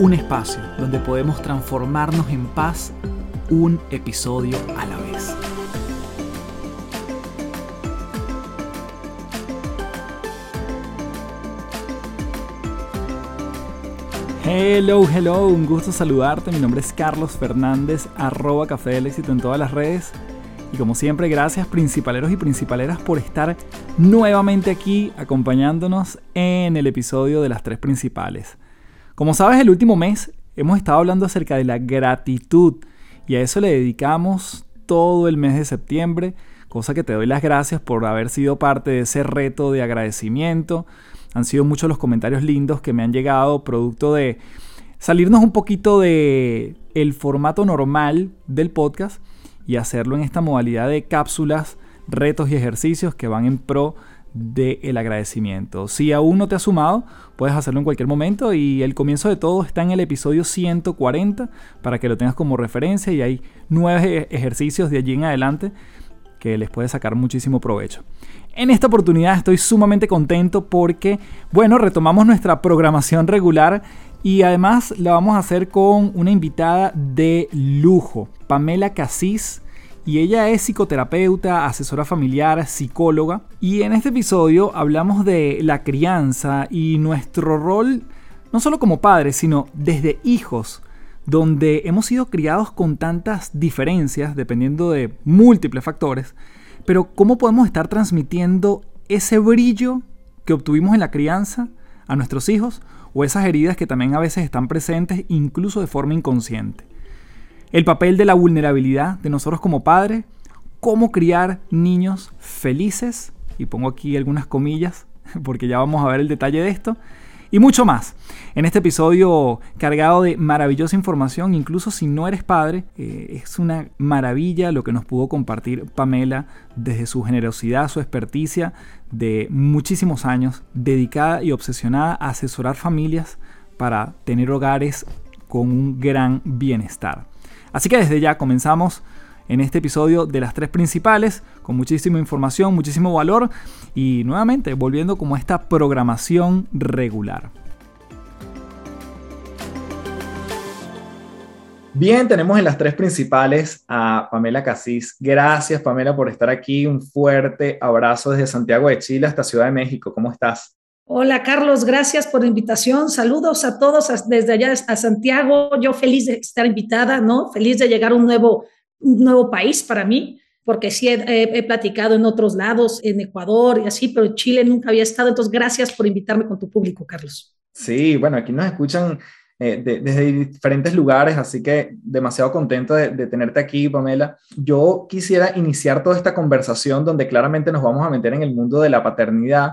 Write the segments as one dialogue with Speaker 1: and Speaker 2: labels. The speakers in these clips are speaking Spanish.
Speaker 1: Un espacio donde podemos transformarnos en paz un episodio a la vez. Hello, hello, un gusto saludarte. Mi nombre es Carlos Fernández, arroba Café del Éxito en todas las redes. Y como siempre, gracias principaleros y principaleras por estar nuevamente aquí acompañándonos en el episodio de las tres principales. Como sabes, el último mes hemos estado hablando acerca de la gratitud y a eso le dedicamos todo el mes de septiembre, cosa que te doy las gracias por haber sido parte de ese reto de agradecimiento. Han sido muchos los comentarios lindos que me han llegado producto de salirnos un poquito de el formato normal del podcast y hacerlo en esta modalidad de cápsulas, retos y ejercicios que van en pro del agradecimiento. Si aún no te has sumado, puedes hacerlo en cualquier momento y el comienzo de todo está en el episodio 140 para que lo tengas como referencia y hay nueve ejercicios de allí en adelante que les puede sacar muchísimo provecho. En esta oportunidad estoy sumamente contento porque, bueno, retomamos nuestra programación regular y además la vamos a hacer con una invitada de lujo, Pamela Casís. Y ella es psicoterapeuta, asesora familiar, psicóloga. Y en este episodio hablamos de la crianza y nuestro rol, no solo como padres, sino desde hijos, donde hemos sido criados con tantas diferencias, dependiendo de múltiples factores. Pero ¿cómo podemos estar transmitiendo ese brillo que obtuvimos en la crianza a nuestros hijos o esas heridas que también a veces están presentes incluso de forma inconsciente. El papel de la vulnerabilidad de nosotros como padres, cómo criar niños felices, y pongo aquí algunas comillas porque ya vamos a ver el detalle de esto, y mucho más. En este episodio cargado de maravillosa información, incluso si no eres padre, eh, es una maravilla lo que nos pudo compartir Pamela desde su generosidad, su experticia de muchísimos años, dedicada y obsesionada a asesorar familias para tener hogares con un gran bienestar. Así que desde ya comenzamos en este episodio de las tres principales, con muchísima información, muchísimo valor y nuevamente volviendo como esta programación regular. Bien, tenemos en las tres principales a Pamela Casís. Gracias, Pamela, por estar aquí. Un fuerte abrazo desde Santiago de Chile hasta Ciudad de México. ¿Cómo estás?
Speaker 2: Hola, Carlos. Gracias por la invitación. Saludos a todos desde allá a Santiago. Yo feliz de estar invitada, ¿no? Feliz de llegar a un nuevo un nuevo país para mí, porque sí he, platicado en otros lados, en Ecuador y así, pero Chile nunca había estado. Entonces, gracias por invitarme con tu público, Carlos.
Speaker 1: Sí, bueno, aquí nos escuchan eh, desde diferentes lugares, así que demasiado contento de, de, tenerte aquí, Pamela. Yo quisiera iniciar toda esta conversación donde claramente nos vamos a meter en el mundo de la paternidad,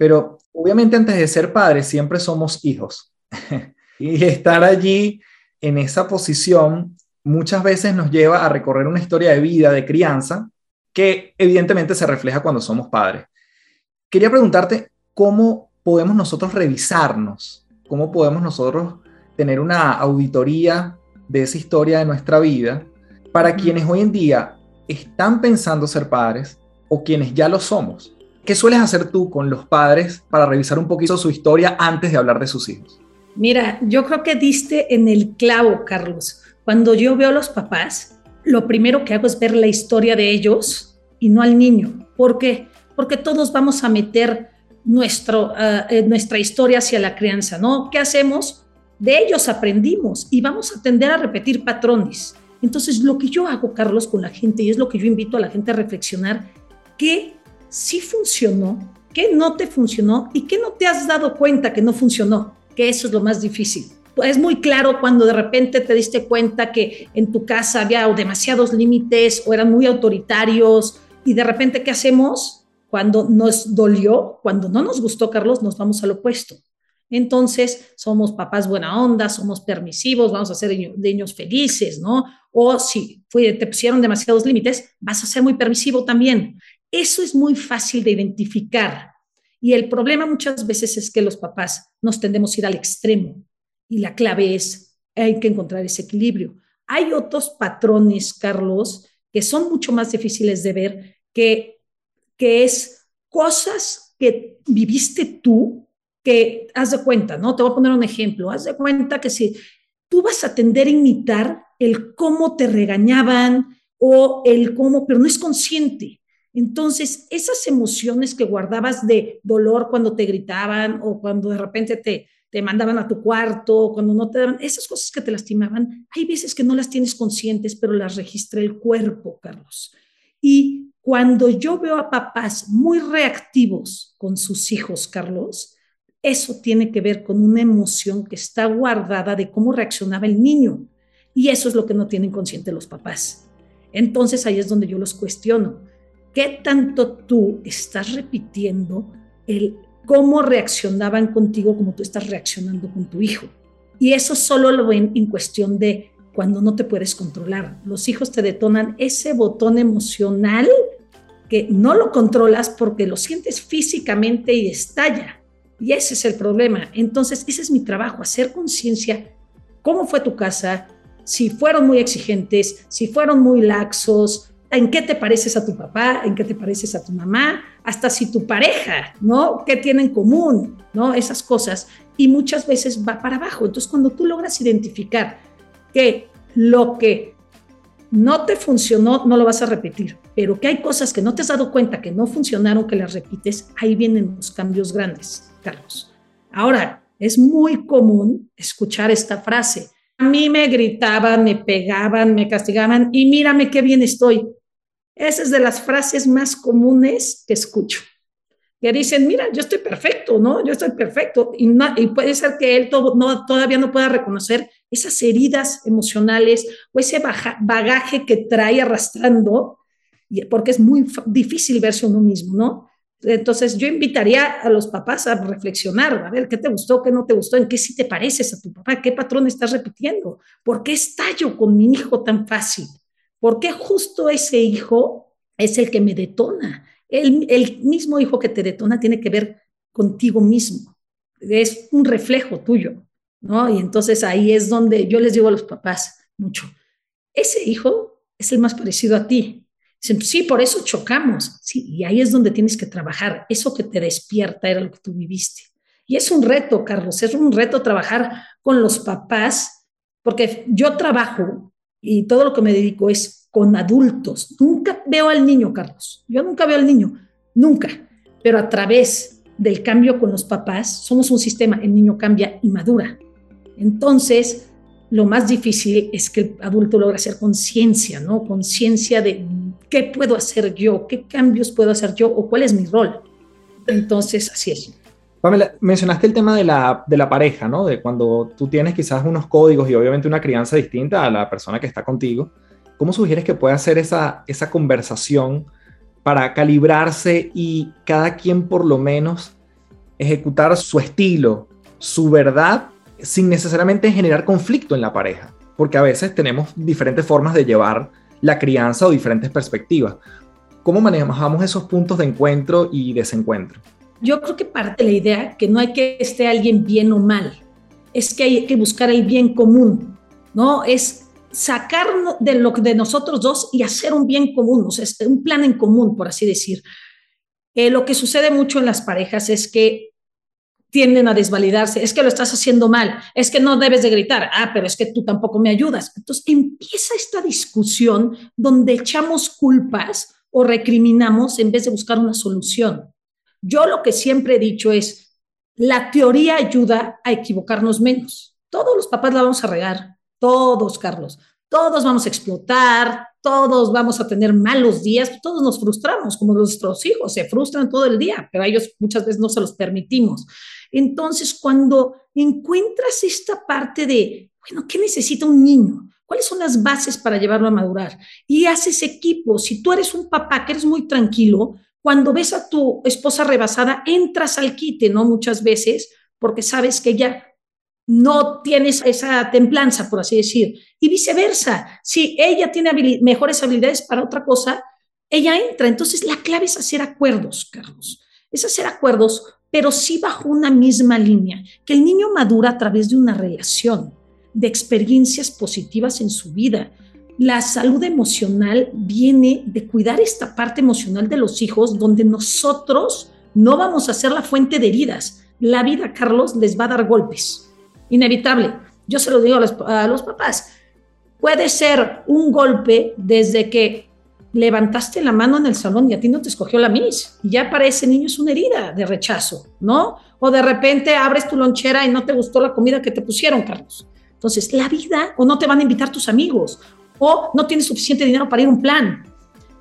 Speaker 1: pero obviamente antes de ser padres siempre somos hijos. y estar allí en esa posición muchas veces nos lleva a recorrer una historia de vida, de crianza, que evidentemente se refleja cuando somos padres. Quería preguntarte cómo podemos nosotros revisarnos, cómo podemos nosotros tener una auditoría de esa historia de nuestra vida para quienes hoy en día están pensando ser padres o quienes ya lo somos. ¿Qué sueles hacer tú con los padres para revisar un poquito su historia antes de hablar de sus hijos?
Speaker 2: Mira, yo creo que diste en el clavo, Carlos. Cuando yo veo a los papás, lo primero que hago es ver la historia de ellos y no al niño. ¿Por qué? Porque todos vamos a meter nuestro, ah, eh, nuestra historia hacia la crianza, ¿no? ¿Qué hacemos? De ellos aprendimos y vamos a tender a repetir patrones. Entonces, lo que yo hago, Carlos, con la gente, y es lo que yo invito a la gente a reflexionar, ¿qué sí funcionó, qué no te funcionó y qué no te has dado cuenta que no funcionó, que eso es lo más difícil es muy claro cuando de repente te diste cuenta que en tu casa había demasiados límites o eran muy autoritarios y de repente, ¿qué hacemos? Cuando nos dolió, cuando no nos gustó, Carlos, nos vamos al opuesto. Entonces, somos papás buena onda, somos permisivos, vamos a ser niños felices, ¿no? O si te pusieron demasiados límites, vas a ser muy permisivo también. Eso es muy fácil de identificar. Y el problema muchas veces es que los papás nos tendemos a ir al extremo. Y la clave es, hay que encontrar ese equilibrio. Hay otros patrones, Carlos, que son mucho más difíciles de ver, que, que es cosas que viviste tú que haz de cuenta, ¿no? Te voy a poner un ejemplo. Haz de cuenta que si tú vas a tender a imitar el cómo te regañaban o el cómo, pero no es consciente. Entonces, esas emociones que guardabas de dolor cuando te gritaban o cuando de repente te, te mandaban a tu cuarto, cuando no te daban, esas cosas que te lastimaban, hay veces que no las tienes conscientes, pero las registra el cuerpo, Carlos. Y cuando yo veo a papás muy reactivos con sus hijos, Carlos, eso tiene que ver con una emoción que está guardada de cómo reaccionaba el niño. Y eso es lo que no tienen consciente los papás. Entonces ahí es donde yo los cuestiono. ¿Qué tanto tú estás repitiendo el cómo reaccionaban contigo como tú estás reaccionando con tu hijo? Y eso solo lo ven en cuestión de cuando no te puedes controlar. Los hijos te detonan ese botón emocional que no lo controlas porque lo sientes físicamente y estalla. Y ese es el problema. Entonces, ese es mi trabajo, hacer conciencia cómo fue tu casa, si fueron muy exigentes, si fueron muy laxos, en qué te pareces a tu papá, en qué te pareces a tu mamá, hasta si tu pareja, ¿no? ¿Qué tienen en común? ¿No? Esas cosas. Y muchas veces va para abajo. Entonces, cuando tú logras identificar que lo que no te funcionó, no lo vas a repetir, pero que hay cosas que no te has dado cuenta que no funcionaron, que las repites, ahí vienen los cambios grandes. Carlos. Ahora, es muy común escuchar esta frase. A mí me gritaban, me pegaban, me castigaban y mírame qué bien estoy. Esa es de las frases más comunes que escucho. Que dicen, mira, yo estoy perfecto, ¿no? Yo estoy perfecto. Y, puede ser que él no, todavía no pueda reconocer esas heridas emocionales o ese bagaje que trae arrastrando, porque es muy difícil verse uno mismo, ¿no? Entonces, yo invitaría a los papás a reflexionar, a ver qué te gustó, qué no te gustó, en qué sí te pareces a tu papá, qué patrón estás repitiendo, por qué estallo con mi hijo tan fácil, por qué justo ese hijo es el que me detona. El, mismo hijo que te detona tiene que ver contigo mismo, es un reflejo tuyo, ¿no? Y entonces ahí es donde yo les digo a los papás mucho, ese hijo es el más parecido a ti, sí, por eso chocamos. Sí, y ahí es donde tienes que trabajar. Eso que te despierta era lo que tú viviste. Y es un reto, Carlos, es un reto trabajar con los papás, porque yo trabajo y todo lo que me dedico es con adultos. Nunca veo al niño, Carlos. Yo nunca veo al niño, nunca. Pero a través del cambio con los papás, somos un sistema, el niño cambia y madura. Entonces, lo más difícil es que el adulto logre hacer conciencia, ¿no? Conciencia de qué puedo hacer yo, qué cambios puedo hacer yo o cuál es mi rol. Entonces, así es.
Speaker 1: Pamela, mencionaste el tema de la, de la pareja, ¿no? De cuando tú tienes quizás unos códigos y obviamente una crianza distinta a la persona que está contigo. ¿Cómo sugieres que pueda hacer esa, esa conversación para calibrarse y cada quien por lo menos ejecutar su estilo, su verdad sin necesariamente generar conflicto en la pareja, porque a veces tenemos diferentes formas de llevar la crianza o diferentes perspectivas. ¿Cómo manejamos esos puntos de encuentro y desencuentro?
Speaker 2: Yo creo que parte de la idea que no hay que esté alguien bien o mal, es que hay que buscar el bien común, ¿no? Es sacar de lo de nosotros dos y hacer un bien común, o sea, un plan en común, por así decir. Eh, lo que sucede mucho en las parejas es que tienden a desvalidarse, es que lo estás haciendo mal, es que no debes de gritar, ah, pero es que tú tampoco me ayudas. Entonces empieza esta discusión donde echamos culpas o recriminamos en vez de buscar una solución. Yo lo que siempre he dicho es, la teoría ayuda a equivocarnos menos. Todos los papás la vamos a regar, todos, Carlos, todos vamos a explotar, todos vamos a tener malos días, todos nos frustramos, como nuestros hijos se frustran todo el día, pero a ellos muchas veces no se los permitimos. Entonces, cuando encuentras esta parte de, bueno, ¿qué necesita un niño? ¿Cuáles son las bases para llevarlo a madurar? Y haces equipo. Si tú eres un papá que eres muy tranquilo, cuando ves a tu esposa rebasada, entras al quite, ¿no? Muchas veces, porque sabes que ella no tienes esa templanza, por así decir. Y viceversa, si ella tiene mejores habilidades para otra cosa, ella entra. Entonces, la clave es hacer acuerdos, Carlos. Es hacer acuerdos, pero sí bajo una misma línea, que el niño madura a través de una relación, de experiencias positivas en su vida. La salud emocional viene de cuidar esta parte emocional de los hijos, donde nosotros no vamos a ser la fuente de heridas. La vida, Carlos, les va a dar golpes inevitable. Yo se lo digo a los, papás. Puede ser un golpe desde que levantaste la mano en el salón y a ti no te escogió la Miss. Y ya para ese niño es una herida de rechazo, ¿no? O de repente abres tu lonchera y no te gustó la comida que te pusieron, Carlos. Entonces, la vida, o no te van a invitar tus amigos, o no tienes suficiente dinero para ir a un plan,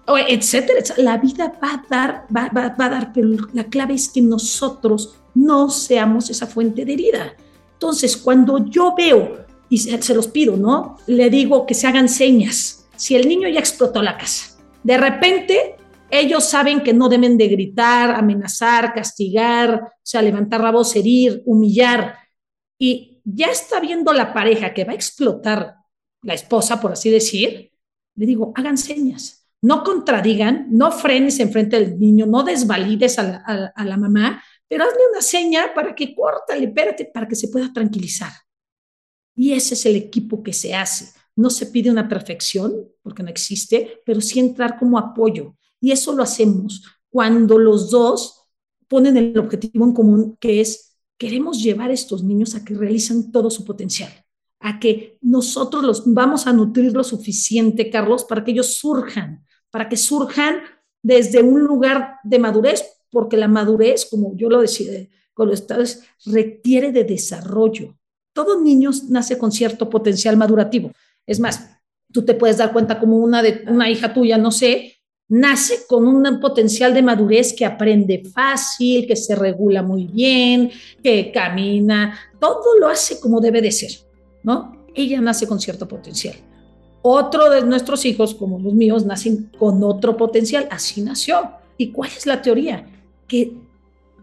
Speaker 2: o etcétera, La vida va a dar, va, va a dar, pero la clave es que nosotros no seamos esa fuente de herida. Entonces, cuando yo veo, y se, los pido, ¿no? Le digo que se hagan señas. Si el niño ya explotó la casa, de repente ellos saben que no deben de gritar, amenazar, castigar, o sea, levantar la voz, herir, humillar. Y ya está viendo la pareja que va a explotar la esposa, por así decir, le digo, hagan señas. No contradigan, no frenes enfrente del niño, no desvalides a la mamá, pero hazle una seña para que córtale, espérate, para que se pueda tranquilizar. Y ese es el equipo que se hace. No se pide una perfección, porque no existe, pero sí entrar como apoyo. Y eso lo hacemos cuando los dos ponen el objetivo en común, que es, queremos llevar a estos niños a que realicen todo su potencial, a que nosotros los vamos a nutrir lo suficiente, Carlos, para que ellos surjan, para que surjan desde un lugar de madurez, porque la madurez, como yo lo decía con los estados, requiere de desarrollo. Todo niño nace con cierto potencial madurativo. Es más, tú te puedes dar cuenta como una, una hija tuya, no sé, nace con un potencial de madurez que aprende fácil, que se regula muy bien, que camina, todo lo hace como debe de ser, ¿no? Ella nace con cierto potencial. Otro de nuestros hijos, como los míos, nacen con otro potencial, así nació. ¿Y cuál es la teoría? que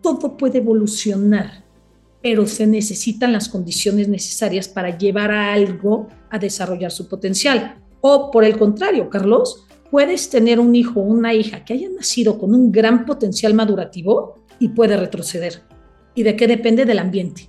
Speaker 2: todo puede evolucionar, pero se necesitan las condiciones necesarias para llevar a algo a desarrollar su potencial. O por el contrario, Carlos, puedes tener un hijo o una hija que haya nacido con un gran potencial madurativo y puede retroceder. ¿Y de qué depende del ambiente?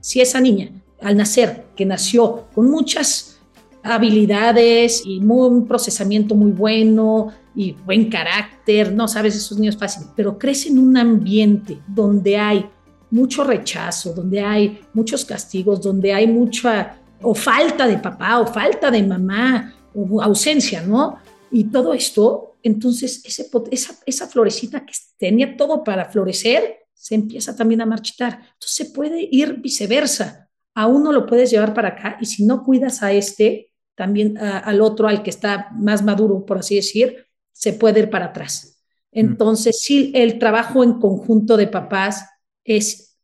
Speaker 2: Si esa niña, al nacer, que nació con muchas habilidades y un procesamiento muy bueno, y buen carácter, no sabes, esos niños fáciles, pero crece en un ambiente donde hay mucho rechazo, donde hay muchos castigos, donde hay mucha o falta de papá o falta de mamá o ausencia, ¿no? Y todo esto, entonces esa, esa florecita que tenía todo para florecer, se empieza también a marchitar. Entonces se puede ir viceversa. A uno lo puedes llevar para acá y si no cuidas a este, también al otro, al que está más maduro, por así decir, se puede ir para atrás. Entonces, sí, el trabajo en conjunto de papás es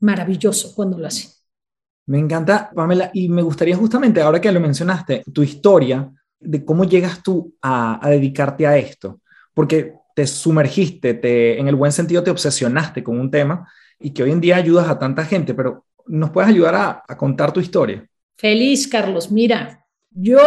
Speaker 2: maravilloso cuando lo hacen.
Speaker 1: Me encanta, Pamela, y me gustaría justamente, ahora que lo mencionaste, tu historia de cómo llegas tú a, dedicarte a esto, porque te sumergiste, te, en el buen sentido te obsesionaste con un tema y que hoy en día ayudas a tanta gente, pero ¿nos puedes ayudar a, contar tu historia?
Speaker 2: Feliz, Carlos. Mira, yo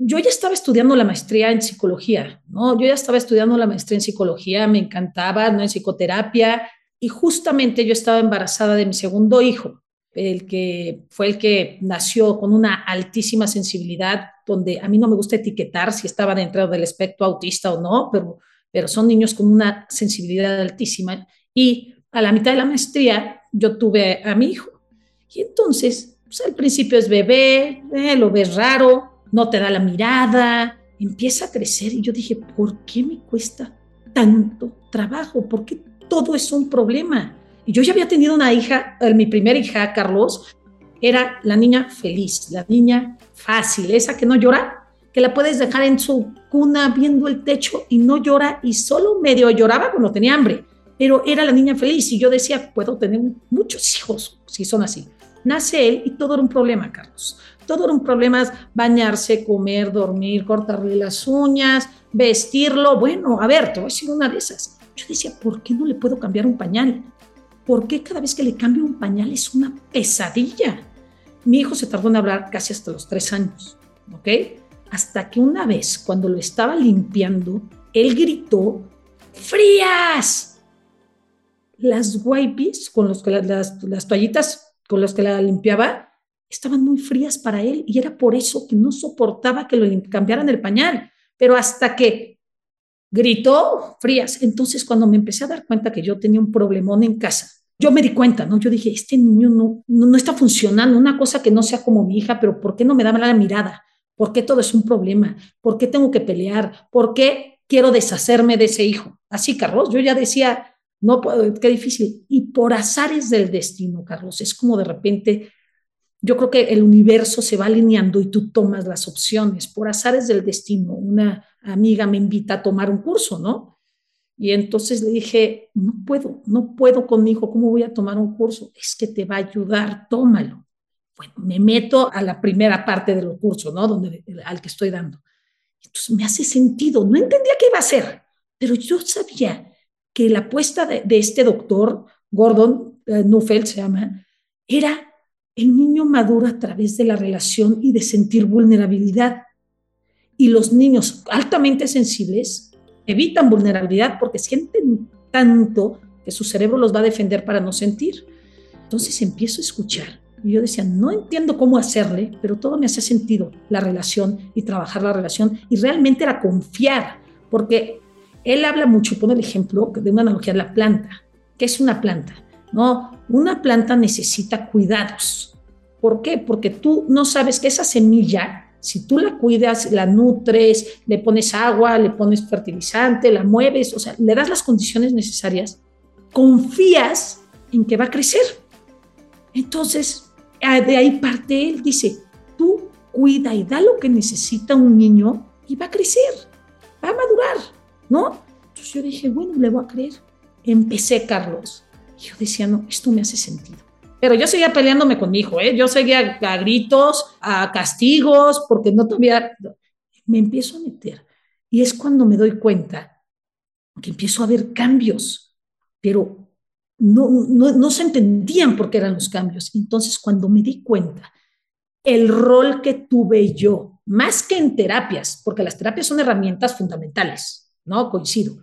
Speaker 2: yo ya estaba estudiando la maestría en psicología, ¿no? Yo ya estaba estudiando la maestría en psicología, me encantaba, ¿no? En psicoterapia, y justamente yo estaba embarazada de mi segundo hijo, el que fue el que nació con una altísima sensibilidad, donde a mí no me gusta etiquetar si estaba dentro del espectro autista o no, pero, pero son niños con una sensibilidad altísima. Y a la mitad de la maestría yo tuve a mi hijo. Y entonces, pues, al principio es bebé, eh, lo ves raro, no te da la mirada, empieza a crecer y yo dije, ¿por qué me cuesta tanto trabajo? ¿Por qué todo es un problema? Y yo ya había tenido una hija, eh, mi primera hija, Carlos, era la niña feliz, la niña fácil, esa que no llora, que la puedes dejar en su cuna viendo el techo y no llora y solo medio lloraba cuando tenía hambre, pero era la niña feliz y yo decía, puedo tener muchos hijos si son así. Nace él y todo era un problema, Carlos. Todo era un problema, bañarse, comer, dormir, cortarle las uñas, vestirlo. Bueno, a ver, te voy a decir una de esas. Yo decía, ¿por qué no le puedo cambiar un pañal? ¿por qué cada vez que le cambio un pañal es una pesadilla? Mi hijo se tardó en hablar casi hasta los tres años, ¿ok? Hasta que una vez, cuando lo estaba limpiando, él gritó, ¡frías! Las wipes, con los que las, las toallitas con las que la limpiaba, estaban muy frías para él y era por eso que no soportaba que lo cambiaran el pañal. Pero hasta que gritó frías, entonces cuando me empecé a dar cuenta que yo tenía un problemón en casa, yo me di cuenta, ¿no? Yo dije, este niño no, no, está funcionando, una cosa que no sea como mi hija, pero ¿por qué no me da la mirada? ¿Por qué todo es un problema? ¿Por qué tengo que pelear? ¿Por qué quiero deshacerme de ese hijo? Así, Carlos, yo ya decía, no, qué difícil. Y por azares del destino, Carlos, es como de repente, yo creo que el universo se va alineando y tú tomas las opciones. Por azares del destino, una amiga me invita a tomar un curso, ¿no? Y entonces le dije, no puedo, no puedo con mi hijo, ¿cómo voy a tomar un curso? Es que te va a ayudar, tómalo. Bueno, me meto a la primera parte del curso, ¿no? Donde, al que estoy dando. Entonces me hace sentido, no entendía qué iba a hacer, pero yo sabía que la apuesta de, este doctor, Gordon eh, Neufeld se llama, era el niño maduro a través de la relación y de sentir vulnerabilidad. Y los niños altamente sensibles evitan vulnerabilidad porque sienten tanto que su cerebro los va a defender para no sentir. Entonces empiezo a escuchar y yo decía, no entiendo cómo hacerle, pero todo me hace sentido, la relación y trabajar la relación y realmente era confiar, porque él habla mucho, pone el ejemplo de una analogía de la planta. ¿Qué es una planta? No, una planta necesita cuidados. ¿Por qué? Porque tú no sabes que esa semilla si tú la cuidas, la nutres, le pones agua, le pones fertilizante, la mueves, o sea, le das las condiciones necesarias, confías en que va a crecer. Entonces, de ahí parte él, dice, tú cuida y da lo que necesita un niño y va a crecer, va a madurar, ¿no? Entonces yo dije, bueno, le voy a creer. Empecé, Carlos. Y yo decía, no, esto me hace sentido. Pero yo seguía peleándome con mi hijo, ¿eh? Yo seguía a gritos, a castigos, porque no todavía... Me empiezo a meter. Y es cuando me doy cuenta que empiezo a ver cambios, pero no, no, no se entendían por qué eran los cambios. Entonces, cuando me di cuenta, el rol que tuve yo, más que en terapias, porque las terapias son herramientas fundamentales, ¿no? Coincido.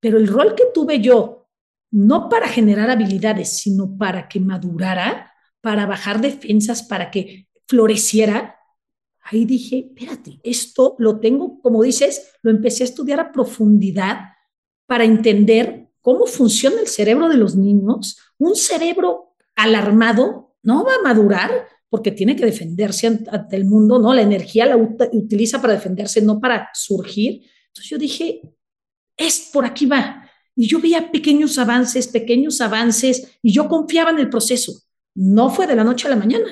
Speaker 2: Pero el rol que tuve yo no para generar habilidades, sino para que madurara, para bajar defensas, para que floreciera, ahí dije, espérate, esto lo tengo, como dices, lo empecé a estudiar a profundidad para entender cómo funciona el cerebro de los niños. Un cerebro alarmado no va a madurar porque tiene que defenderse ante el mundo, ¿no? La energía la utiliza para defenderse, no para surgir. Entonces yo dije, es por aquí va. Y yo veía pequeños avances, pequeños avances, y yo confiaba en el proceso. No fue de la noche a la mañana.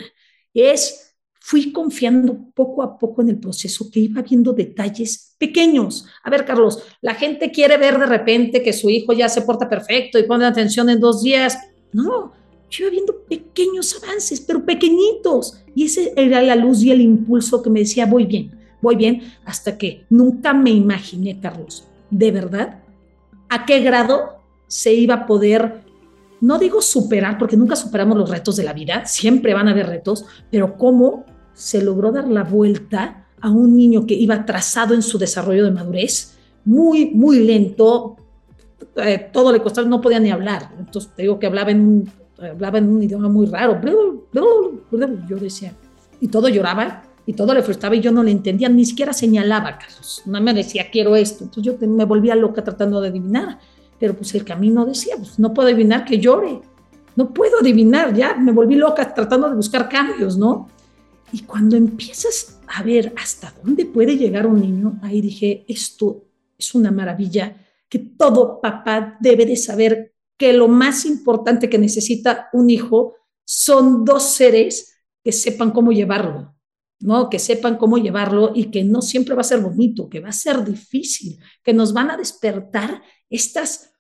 Speaker 2: Es, fui confiando poco a poco en el proceso, que iba viendo detalles pequeños. A ver, Carlos, la gente quiere ver de repente que su hijo ya se porta perfecto y pone atención en dos días. No, yo iba viendo pequeños avances, pero pequeñitos. Y ese era la luz y el impulso que me decía, voy bien, voy bien, hasta que nunca me imaginé, Carlos, de verdad, a qué grado se iba a poder, no digo superar, porque nunca superamos los retos de la vida, siempre van a haber retos, pero cómo se logró dar la vuelta a un niño que iba trazado en su desarrollo de madurez, muy, muy lento, eh, todo le costaba, no podía ni hablar. Entonces te digo que un, hablaba en un idioma muy raro. Yo decía, y todo lloraba y todo le frustraba y yo no le entendía, ni siquiera señalaba Carlos, no me decía quiero esto, entonces yo me volvía loca tratando de adivinar, pero pues el camino decía, pues no puedo adivinar que llore, no puedo adivinar, ya me volví loca tratando de buscar cambios, ¿no? Y cuando empiezas a ver hasta dónde puede llegar un niño, ahí dije, esto es una maravilla, que todo papá debe de saber que lo más importante que necesita un hijo son dos seres que sepan cómo llevarlo, ¿no? Que sepan cómo llevarlo y que no siempre va a ser bonito, que va a ser difícil, que nos van a despertar estas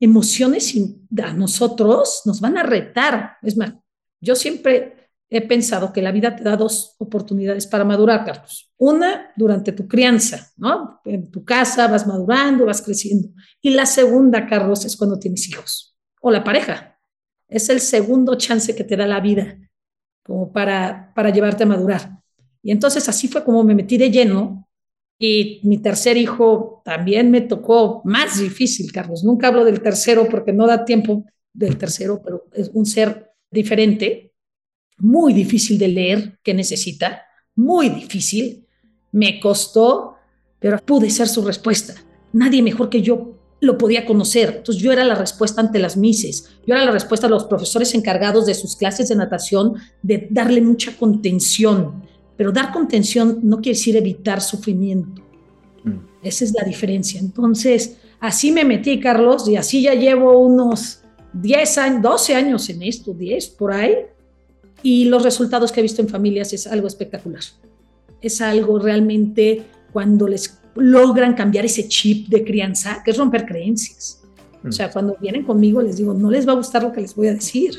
Speaker 2: emociones a nosotros, nos van a retar. Es más, yo siempre he pensado que la vida te da dos oportunidades para madurar, Carlos. Una, durante tu crianza, ¿no? En tu casa vas madurando, vas creciendo. Y la segunda, Carlos, es cuando tienes hijos o la pareja. Es el segundo chance que te da la vida como para, para llevarte a madurar. Y entonces así fue como me metí de lleno y mi tercer hijo también me tocó más difícil, Carlos. Nunca hablo del tercero porque no da tiempo del tercero, pero es un ser diferente, muy difícil de leer, que necesita, muy difícil. Me costó, pero pude ser su respuesta. Nadie mejor que yo lo podía conocer. Entonces yo era la respuesta ante las mises, yo era la respuesta a los profesores encargados de sus clases de natación de darle mucha contención. Pero dar contención no quiere decir evitar sufrimiento. Mm. Esa es la diferencia. Entonces, así me metí, Carlos, y así ya llevo unos 10 años, 12 años en esto, 10 por ahí, y los resultados que he visto en familias es algo espectacular. Es algo realmente cuando les logran cambiar ese chip de crianza, que es romper creencias. O sea, mm. cuando vienen conmigo les digo, no les va a gustar lo que les voy a decir,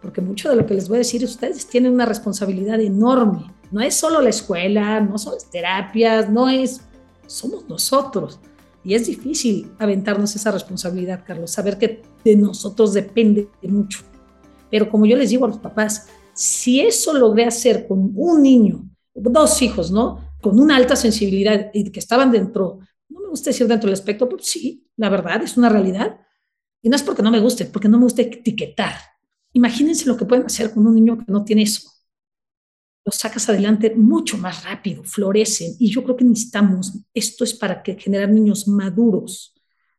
Speaker 2: porque mucho de lo que les voy a decir ustedes tienen una responsabilidad enorme. No es solo la escuela, no son terapias, no es, somos nosotros. Y es difícil aventarnos esa responsabilidad, Carlos, saber que de nosotros depende mucho. Pero como yo les digo a los papás, si eso logré hacer con un niño, dos hijos, ¿no? con una alta sensibilidad y que estaban dentro, no me gusta decir dentro del aspecto, pero sí, la verdad, es una realidad. Y no es porque no me guste, porque no me gusta etiquetar. Imagínense lo que pueden hacer con un niño que no tiene eso. Los sacas adelante mucho más rápido, florecen. Y yo creo que necesitamos, esto es para que generar niños maduros.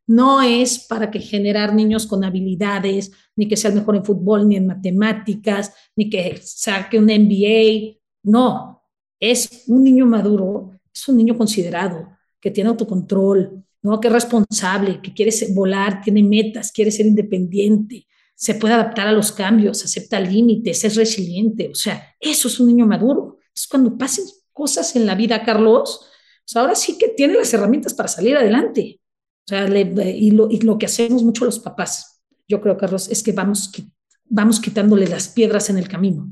Speaker 2: No es para que generar niños con habilidades, ni que sea el mejor en fútbol, ni en matemáticas, ni que saque un MBA. No, es un niño maduro, es un niño considerado, que tiene autocontrol, ¿no? que es responsable, que quiere volar, tiene metas, quiere ser independiente, se puede adaptar a los cambios, acepta límites, es resiliente. O sea, eso es un niño maduro. Es cuando pasen cosas en la vida, Carlos, pues ahora sí que tiene las herramientas para salir adelante. O sea, y, lo, y, lo, que hacemos mucho los papás, yo creo, Carlos, es que vamos, vamos quitándole las piedras en el camino.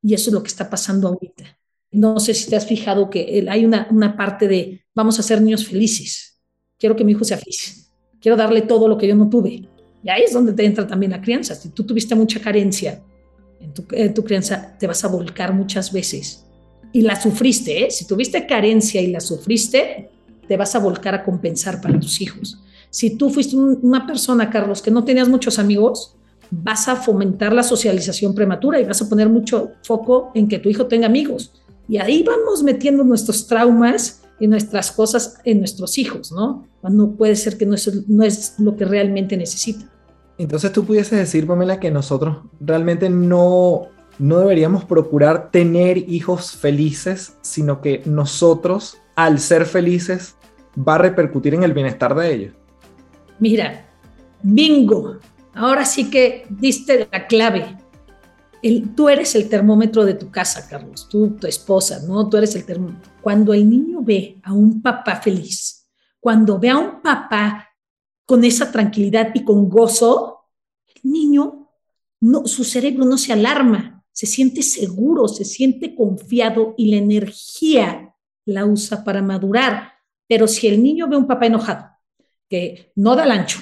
Speaker 2: Y eso es lo que está pasando ahorita. No sé si te has fijado que hay una, una parte de vamos a ser niños felices. Quiero que mi hijo sea feliz. Quiero darle todo lo que yo no tuve. Y ahí es donde te entra también la crianza. Si tú tuviste mucha carencia en tu, crianza, te vas a volcar muchas veces. Y la sufriste, ¿eh? Si tuviste carencia y la sufriste, te vas a volcar a compensar para tus hijos. Si tú fuiste una persona, Carlos, que no tenías muchos amigos, vas a fomentar la socialización prematura y vas a poner mucho foco en que tu hijo tenga amigos. Y ahí vamos metiendo nuestros traumas y nuestras cosas en nuestros hijos, ¿no? No puede ser que no es, no es lo que realmente necesita.
Speaker 1: Entonces tú pudieses decir, Pamela, que nosotros realmente no, no deberíamos procurar tener hijos felices, sino que nosotros, al ser felices, va a repercutir en el bienestar de ellos.
Speaker 2: Mira, bingo, ahora sí que diste la clave tú eres el termómetro de tu casa, Carlos, tú, tu esposa, ¿no? Tú eres el termómetro. Cuando el niño ve a un papá feliz, cuando ve a un papá con esa tranquilidad y con gozo, el niño, no, su cerebro no se alarma, se siente seguro, se siente confiado y la energía la usa para madurar. Pero si el niño ve a un papá enojado, que no da el ancho,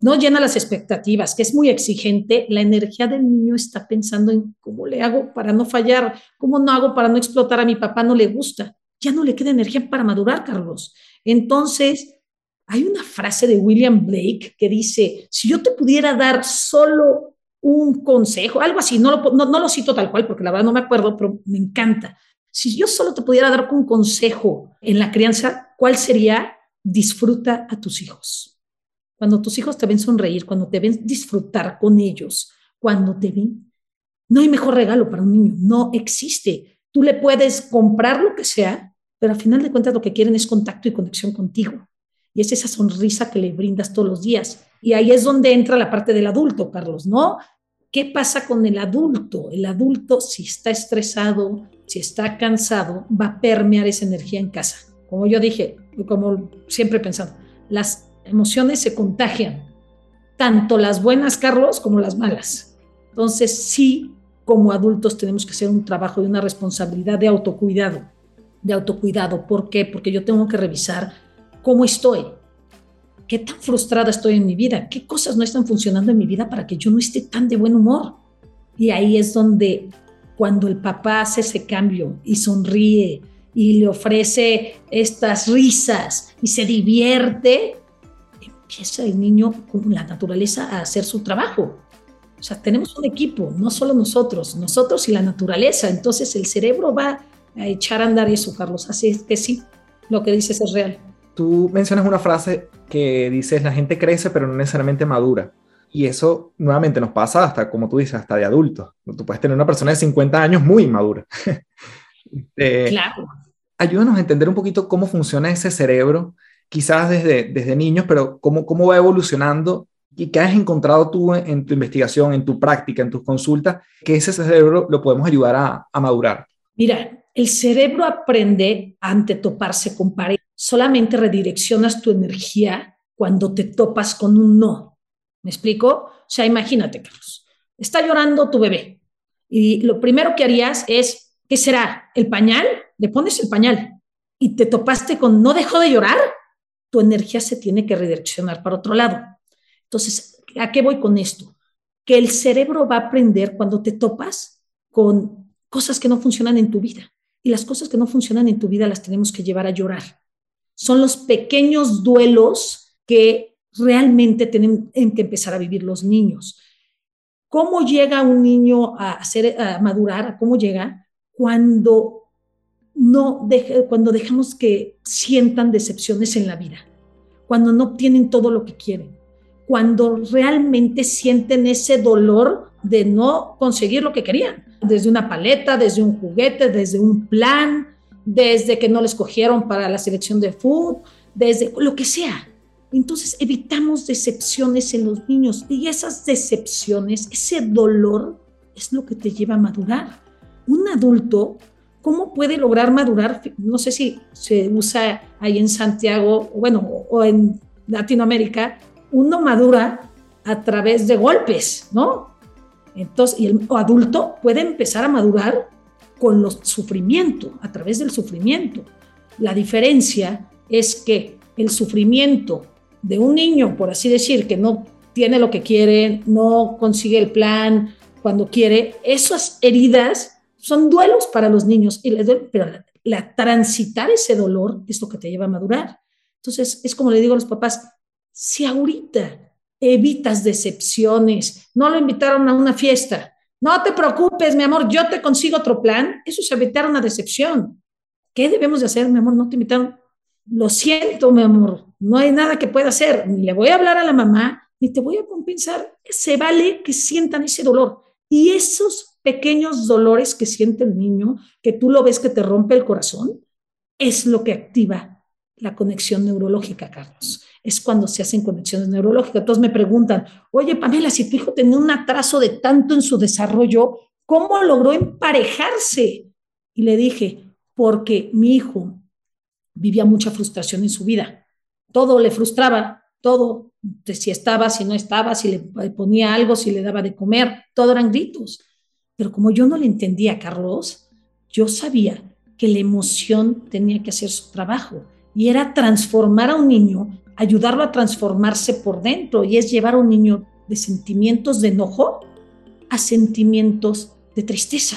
Speaker 2: no llena las expectativas, que es muy exigente, la energía del niño está pensando en cómo le hago para no fallar, cómo no hago para no explotar a mi papá, no le gusta. Ya no le queda energía para madurar, Carlos. Entonces, hay una frase de William Blake que dice, si yo te pudiera dar solo un consejo, algo así, no lo, no lo cito tal cual porque la verdad no me acuerdo, pero me encanta. Si yo solo te pudiera dar un consejo en la crianza, ¿cuál sería? Disfruta a tus hijos cuando tus hijos te ven sonreír, cuando te ven disfrutar con ellos, cuando te ven, no hay mejor regalo para un niño, no existe. Tú le puedes comprar lo que sea, pero al final de cuentas lo que quieren es contacto y conexión contigo. Y es esa sonrisa que le brindas todos los días. Y ahí es donde entra la parte del adulto, Carlos, ¿no? ¿Qué pasa con el adulto? El adulto, si está estresado, si está cansado, va a permear esa energía en casa. Como yo dije, como siempre he pensado, las emociones se contagian, tanto las buenas, Carlos, como las malas. Entonces, sí, como adultos tenemos que hacer un trabajo y una responsabilidad de autocuidado, de autocuidado. ¿Por qué? Porque yo tengo que revisar cómo estoy. ¿qué tan frustrada estoy en mi vida? ¿Qué cosas no están funcionando en mi vida para que yo no esté tan de buen humor? Y ahí es donde cuando el papá hace ese cambio y sonríe y le ofrece estas risas y se divierte, empieza el niño con la naturaleza a hacer su trabajo. O sea, tenemos un equipo, no solo nosotros, nosotros y la naturaleza. Entonces el cerebro va a echar a andar eso, Carlos. Así es que sí, lo que dices es real.
Speaker 1: Tú mencionas una frase que dices, la gente crece pero no necesariamente madura. Y eso nuevamente nos pasa hasta, como tú dices, hasta de adultos. Tú puedes tener una persona de 50 años muy madura.
Speaker 2: Eh, claro.
Speaker 1: Ayúdanos a entender un poquito cómo funciona ese cerebro, quizás desde, desde niños, pero cómo, cómo va evolucionando y qué has encontrado tú en, tu investigación, en tu práctica, en tus consultas, que ese cerebro lo podemos ayudar a, a madurar.
Speaker 2: Mira, el cerebro aprende ante toparse con pared. Solamente redireccionas tu energía cuando te topas con un no. ¿Me explico? O sea, imagínate, Carlos, está llorando tu bebé y lo primero que harías es, ¿qué será? ¿El pañal? Le pones el pañal y te topaste con no dejó de llorar, tu energía se tiene que redireccionar para otro lado. Entonces, ¿a qué voy con esto? Que el cerebro va a aprender cuando te topas con cosas que no funcionan en tu vida. Y las cosas que no funcionan en tu vida las tenemos que llevar a llorar. Son los pequeños duelos que realmente tienen que empezar a vivir los niños. ¿Cómo llega un niño a, hacer, a madurar? ¿Cómo llega? Cuando, no cuando dejamos que sientan decepciones en la vida, cuando no obtienen todo lo que quieren, cuando realmente sienten ese dolor de no conseguir lo que querían, desde una paleta, desde un juguete, desde un plan, desde que no les cogieron para la selección de fútbol, desde lo que sea entonces evitamos decepciones en los niños y esas decepciones, ese dolor es lo que te lleva a madurar. Un adulto, ¿cómo puede lograr madurar? No sé si se usa ahí en Santiago, bueno, o en Latinoamérica, uno madura a través de golpes, ¿no? Entonces, y el adulto puede empezar a madurar con los sufrimiento, a través del sufrimiento. La diferencia es que el sufrimiento de un niño, por así decir, que no tiene lo que quiere, no consigue el plan cuando quiere, esas heridas son duelos para los niños, y pero la, transitar ese dolor es lo que te lleva a madurar. Entonces, es como le digo a los papás, si ahorita evitas decepciones, no lo invitaron a una fiesta, no te preocupes, mi amor, yo te consigo otro plan, eso es evitar una decepción. ¿Qué debemos de hacer, mi amor? No te invitaron lo siento, mi amor, no hay nada que pueda hacer, ni le voy a hablar a la mamá, ni te voy a compensar. Se vale que sientan ese dolor. Y esos pequeños dolores que siente el niño, que tú lo ves que te rompe el corazón, es lo que activa la conexión neurológica, Carlos. Es cuando se hacen conexiones neurológicas. Entonces me preguntan, oye, Pamela, si tu hijo tenía un atraso de tanto en su desarrollo, ¿cómo logró emparejarse? Y le dije, porque mi hijo vivía mucha frustración en su vida. Todo le frustraba, todo, si estaba, si no estaba, si le ponía algo, si le daba de comer, todo eran gritos. Pero como yo no le entendía Carlos, yo sabía que la emoción tenía que hacer su trabajo y era transformar a un niño, ayudarlo a transformarse por dentro y es llevar a un niño de sentimientos de enojo a sentimientos de tristeza.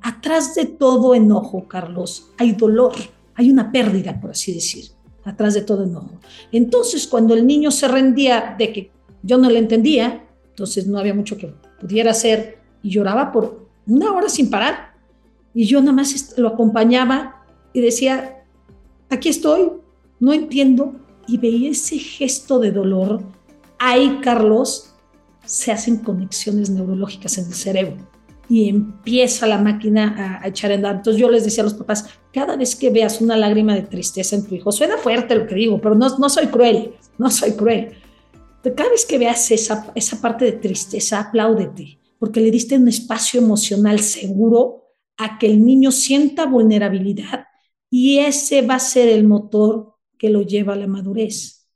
Speaker 2: Atrás de todo enojo, Carlos, hay dolor hay una pérdida, por así decir, atrás de todo enojo. Entonces, cuando el niño se rendía de que yo no le entendía, entonces no había mucho que pudiera hacer y lloraba por una hora sin parar. Y yo nada más lo acompañaba y decía, aquí estoy, no entiendo. Y veía ese gesto de dolor. Ahí, Carlos, se hacen conexiones neurológicas en el cerebro y empieza la máquina a, echar en andar. Entonces yo les decía a los papás, cada vez que veas una lágrima de tristeza en tu hijo, suena fuerte lo que digo, pero no, no soy cruel, no soy cruel. Cada vez que veas esa, esa parte de tristeza, apláudete, porque le diste un espacio emocional seguro a que el niño sienta vulnerabilidad y ese va a ser el motor que lo lleva a la madurez.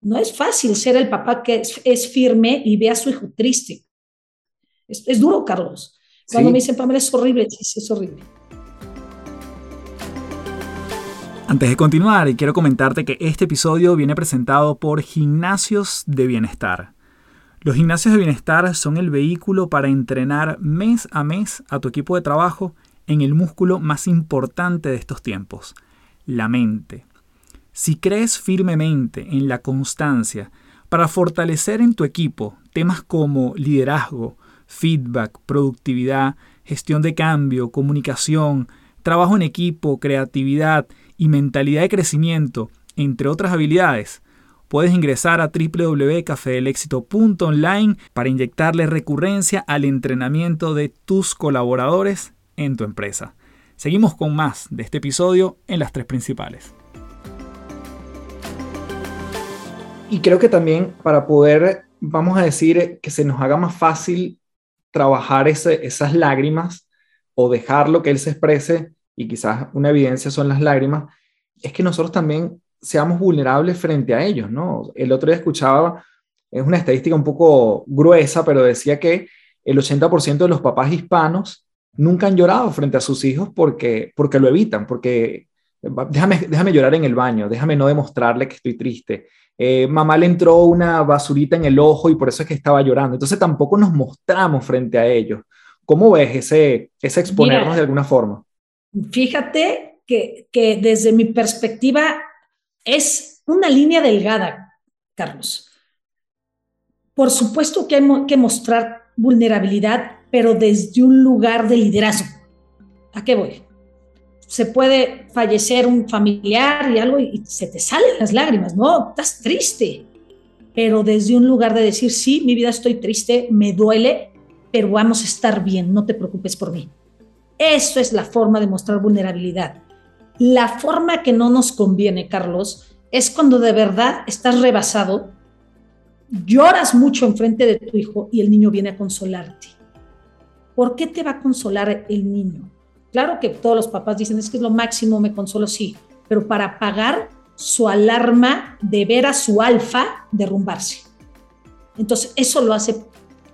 Speaker 2: No es fácil ser el papá que es, es firme y ve a su hijo triste. Es, duro, Carlos. Cuando me dicen, Pamela, es horrible, sí, sí, es horrible.
Speaker 1: Antes de continuar, quiero comentarte que este episodio viene presentado por Gimnasios de Bienestar. Los gimnasios de bienestar son el vehículo para entrenar mes a mes a tu equipo de trabajo en el músculo más importante de estos tiempos, la mente. Si crees firmemente en la constancia para fortalecer en tu equipo temas como liderazgo, feedback, productividad, gestión de cambio, comunicación, trabajo en equipo, creatividad y mentalidad de crecimiento, entre otras habilidades, puedes ingresar a www.cafedelexito.online para inyectarle recurrencia al entrenamiento de tus colaboradores en tu empresa. Seguimos con más de este episodio en las tres principales.
Speaker 3: Y creo que también para poder, vamos a decir, que se nos haga más fácil trabajar esas lágrimas o dejar lo que él se exprese, y quizás una evidencia son las lágrimas, es que nosotros también seamos vulnerables frente a ellos, ¿no? El otro día escuchaba, es una estadística un poco gruesa, pero decía que el 80% de los papás hispanos nunca han llorado frente a sus hijos porque, porque lo evitan, porque déjame, déjame llorar en el baño, déjame no demostrarle que estoy triste. Eh, mamá le entró una basurita en el ojo y por eso es que estaba llorando. Entonces tampoco nos mostramos frente a ellos. ¿Cómo ves ese, ese exponernos de alguna forma?
Speaker 2: Fíjate que, que desde mi perspectiva es una línea delgada, Carlos. Por supuesto que hay que mostrar vulnerabilidad, pero desde un lugar de liderazgo. ¿A qué voy? Se puede fallecer un familiar y algo y se te salen las lágrimas, ¿no? Estás triste, pero desde un lugar de decir, sí, mi vida estoy triste, me duele, pero vamos a estar bien, no te preocupes por mí. Eso es la forma de mostrar vulnerabilidad. La forma que no nos conviene, Carlos, es cuando de verdad estás rebasado, lloras mucho enfrente de tu hijo y el niño viene a consolarte. ¿Por qué te va a consolar el niño? Claro que todos los papás dicen, es que es lo máximo, me consolo, sí, pero para apagar su alarma de ver a su alfa derrumbarse. Entonces, eso lo hace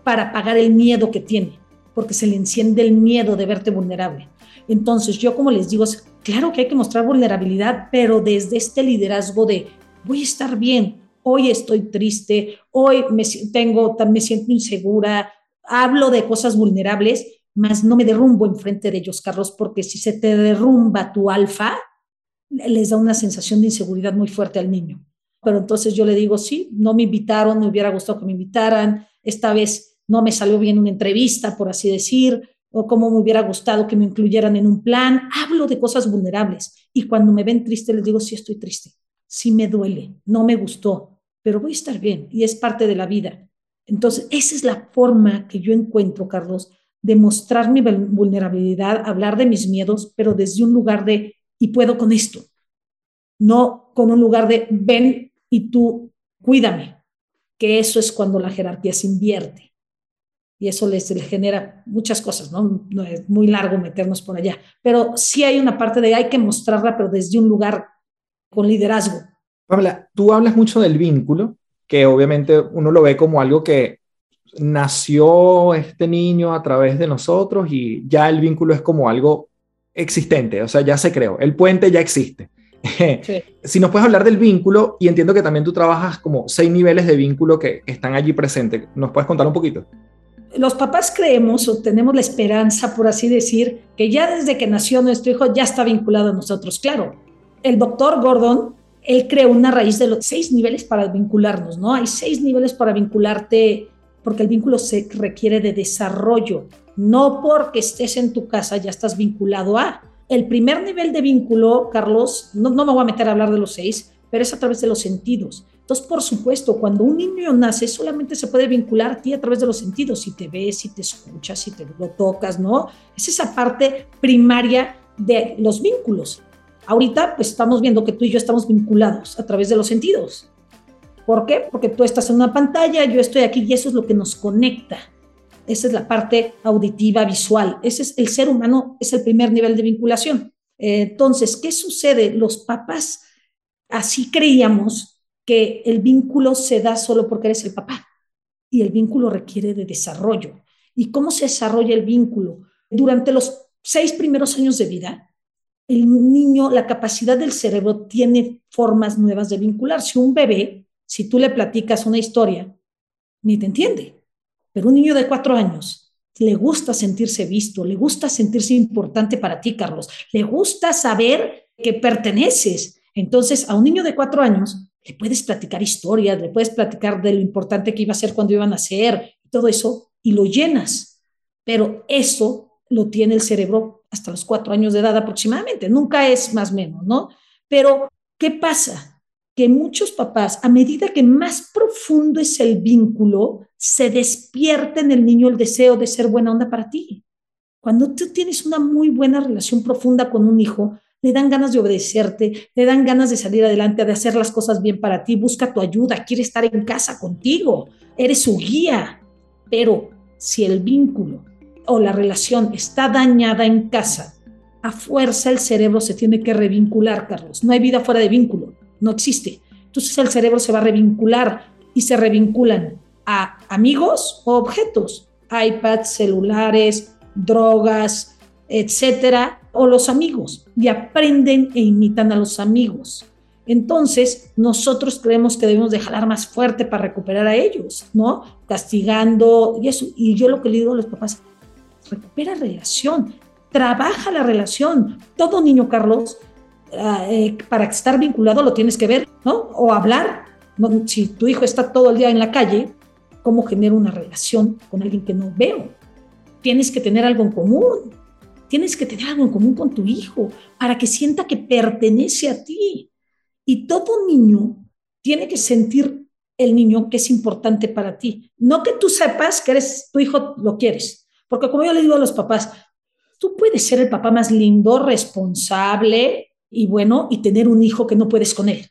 Speaker 2: para apagar el miedo que tiene, porque se le enciende el miedo de verte vulnerable. Entonces, yo como les digo, claro que hay que mostrar vulnerabilidad, pero desde este liderazgo de voy a estar bien, hoy estoy triste, hoy me, tengo, me siento insegura, hablo de cosas vulnerables, más no me derrumbo enfrente de ellos, Carlos, porque si se te derrumba tu alfa, les da una sensación de inseguridad muy fuerte al niño. Pero entonces yo le digo, sí, no me invitaron, me hubiera gustado que me invitaran, esta vez no me salió bien una entrevista, por así decir, o cómo me hubiera gustado que me incluyeran en un plan. Hablo de cosas vulnerables y cuando me ven triste les digo, sí estoy triste, sí me duele, no me gustó, pero voy a estar bien y es parte de la vida. Entonces, esa es la forma que yo encuentro, Carlos, de mostrar mi vulnerabilidad, hablar de mis miedos, pero desde un lugar de, y puedo con esto, no con un lugar de, ven y tú cuídame, que eso es cuando la jerarquía se invierte y eso les, genera muchas cosas, ¿no? ¿no? Es muy largo meternos por allá, pero sí hay una parte de hay que mostrarla, pero desde un lugar con liderazgo.
Speaker 3: Pamela, tú hablas mucho del vínculo, que obviamente uno lo ve como algo que nació este niño a través de nosotros y ya el vínculo es como algo existente, o sea, ya se creó, el puente ya existe. Sí. si nos puedes hablar del vínculo, y entiendo que también tú trabajas como seis niveles de vínculo que están allí presentes, ¿nos puedes contar un poquito?
Speaker 2: Los papás creemos o tenemos la esperanza, por así decir, que ya desde que nació nuestro hijo ya está vinculado a nosotros. Claro, el doctor Gordon, él creó una raíz de los seis niveles para vincularnos, ¿no? Hay seis niveles para vincularte porque el vínculo se requiere de desarrollo, no porque estés en tu casa ya estás vinculado a. El primer nivel de vínculo, Carlos, no, no me voy a meter a hablar de los seis, pero es a través de los sentidos. Entonces, por supuesto, cuando un niño nace, solamente se puede vincular a ti a través de los sentidos, si te ves, si te escuchas, si te lo tocas, ¿no? Es esa parte primaria de los vínculos. Ahorita, pues estamos viendo que tú y yo estamos vinculados a través de los sentidos. ¿Por qué? Porque tú estás en una pantalla, yo estoy aquí y eso es lo que nos conecta. Esa es la parte auditiva, visual. Ese es el ser humano, es el primer nivel de vinculación. Entonces, ¿qué sucede? Los papás así creíamos que el vínculo se da solo porque eres el papá y el vínculo requiere de desarrollo. ¿Y cómo se desarrolla el vínculo? Durante los seis primeros años de vida, el niño, la capacidad del cerebro tiene formas nuevas de vincular. Si un bebé, si tú le platicas una historia, ni te entiende. Pero un niño de cuatro años le gusta sentirse visto, le gusta sentirse importante para ti, Carlos, le gusta saber que perteneces. Entonces, a un niño de cuatro años le puedes platicar historias, le puedes platicar de lo importante que iba a ser cuando iban a ser, todo eso, y lo llenas. Pero eso lo tiene el cerebro hasta los cuatro años de edad aproximadamente, nunca es más o menos, ¿no? Pero, ¿qué pasa? Que muchos papás, a medida que más profundo es el vínculo, se despierta en el niño el deseo de ser buena onda para ti. Cuando tú tienes una muy buena relación profunda con un hijo, le dan ganas de obedecerte, le dan ganas de salir adelante, de hacer las cosas bien para ti, busca tu ayuda, quiere estar en casa contigo, eres su guía. Pero si el vínculo o la relación está dañada en casa, a fuerza el cerebro se tiene que revincular, Carlos. No hay vida fuera de vínculo, no existe. Entonces el cerebro se va a revincular y se revinculan a amigos o objetos, iPads, celulares, drogas, etcétera, o los amigos, y aprenden e imitan a los amigos. Entonces, nosotros creemos que debemos de jalar más fuerte para recuperar a ellos, ¿no? Castigando y eso. Y yo lo que le digo a los papás, recupera relación, trabaja la relación. Todo niño, Carlos, ah, eh, para estar vinculado lo tienes que ver, ¿no? O hablar. Si tu hijo está todo el día en la calle, ¿cómo genera una relación con alguien que no veo? Tienes que tener algo en común. Tienes que tener algo en común con tu hijo para que sienta que pertenece a ti. Y todo niño tiene que sentir el niño que es importante para ti. No que tú sepas que eres tu hijo, lo quieres. Porque como yo le digo a los papás, tú puedes ser el papá más lindo, responsable y bueno, y tener un hijo que no puedes con él.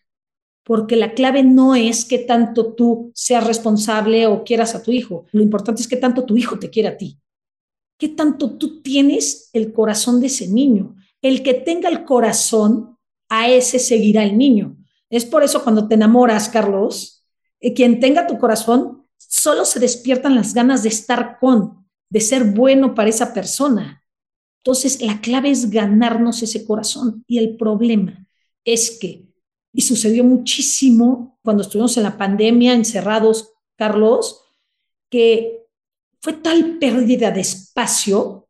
Speaker 2: Porque la clave no es que tanto tú seas responsable o quieras a tu hijo. Lo importante es que tanto tu hijo te quiere a ti. ¿Qué tanto tú tienes el corazón de ese niño? El que tenga el corazón, a ese seguirá el niño. Es por eso cuando te enamoras, Carlos, eh, quien tenga tu corazón, solo se despiertan las ganas de estar con, de ser bueno para esa persona. Entonces, la clave es ganarnos ese corazón. Y el problema es que, y sucedió muchísimo cuando estuvimos en la pandemia encerrados, Carlos, que fue tal pérdida de espacio,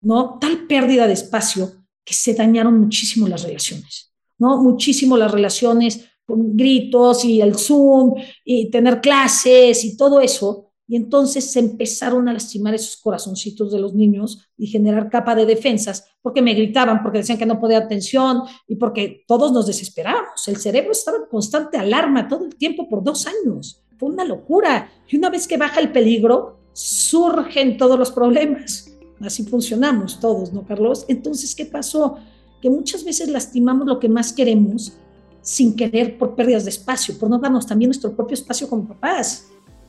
Speaker 2: ¿no? Tal pérdida de espacio que se dañaron muchísimo las relaciones, ¿no? Muchísimo las relaciones con gritos y el Zoom y tener clases y todo eso y entonces se empezaron a lastimar esos corazoncitos de los niños y generar capa de defensas, porque me gritaban, porque decían que no podía atención y porque todos nos desesperábamos. El cerebro estaba en constante alarma todo el tiempo por dos años. Fue una locura. Y una vez que baja el peligro, surgen todos los problemas. Así funcionamos todos, ¿no, Carlos? Entonces, ¿qué pasó? Que muchas veces lastimamos lo que más queremos sin querer por pérdidas de espacio, por no darnos también nuestro propio espacio como papás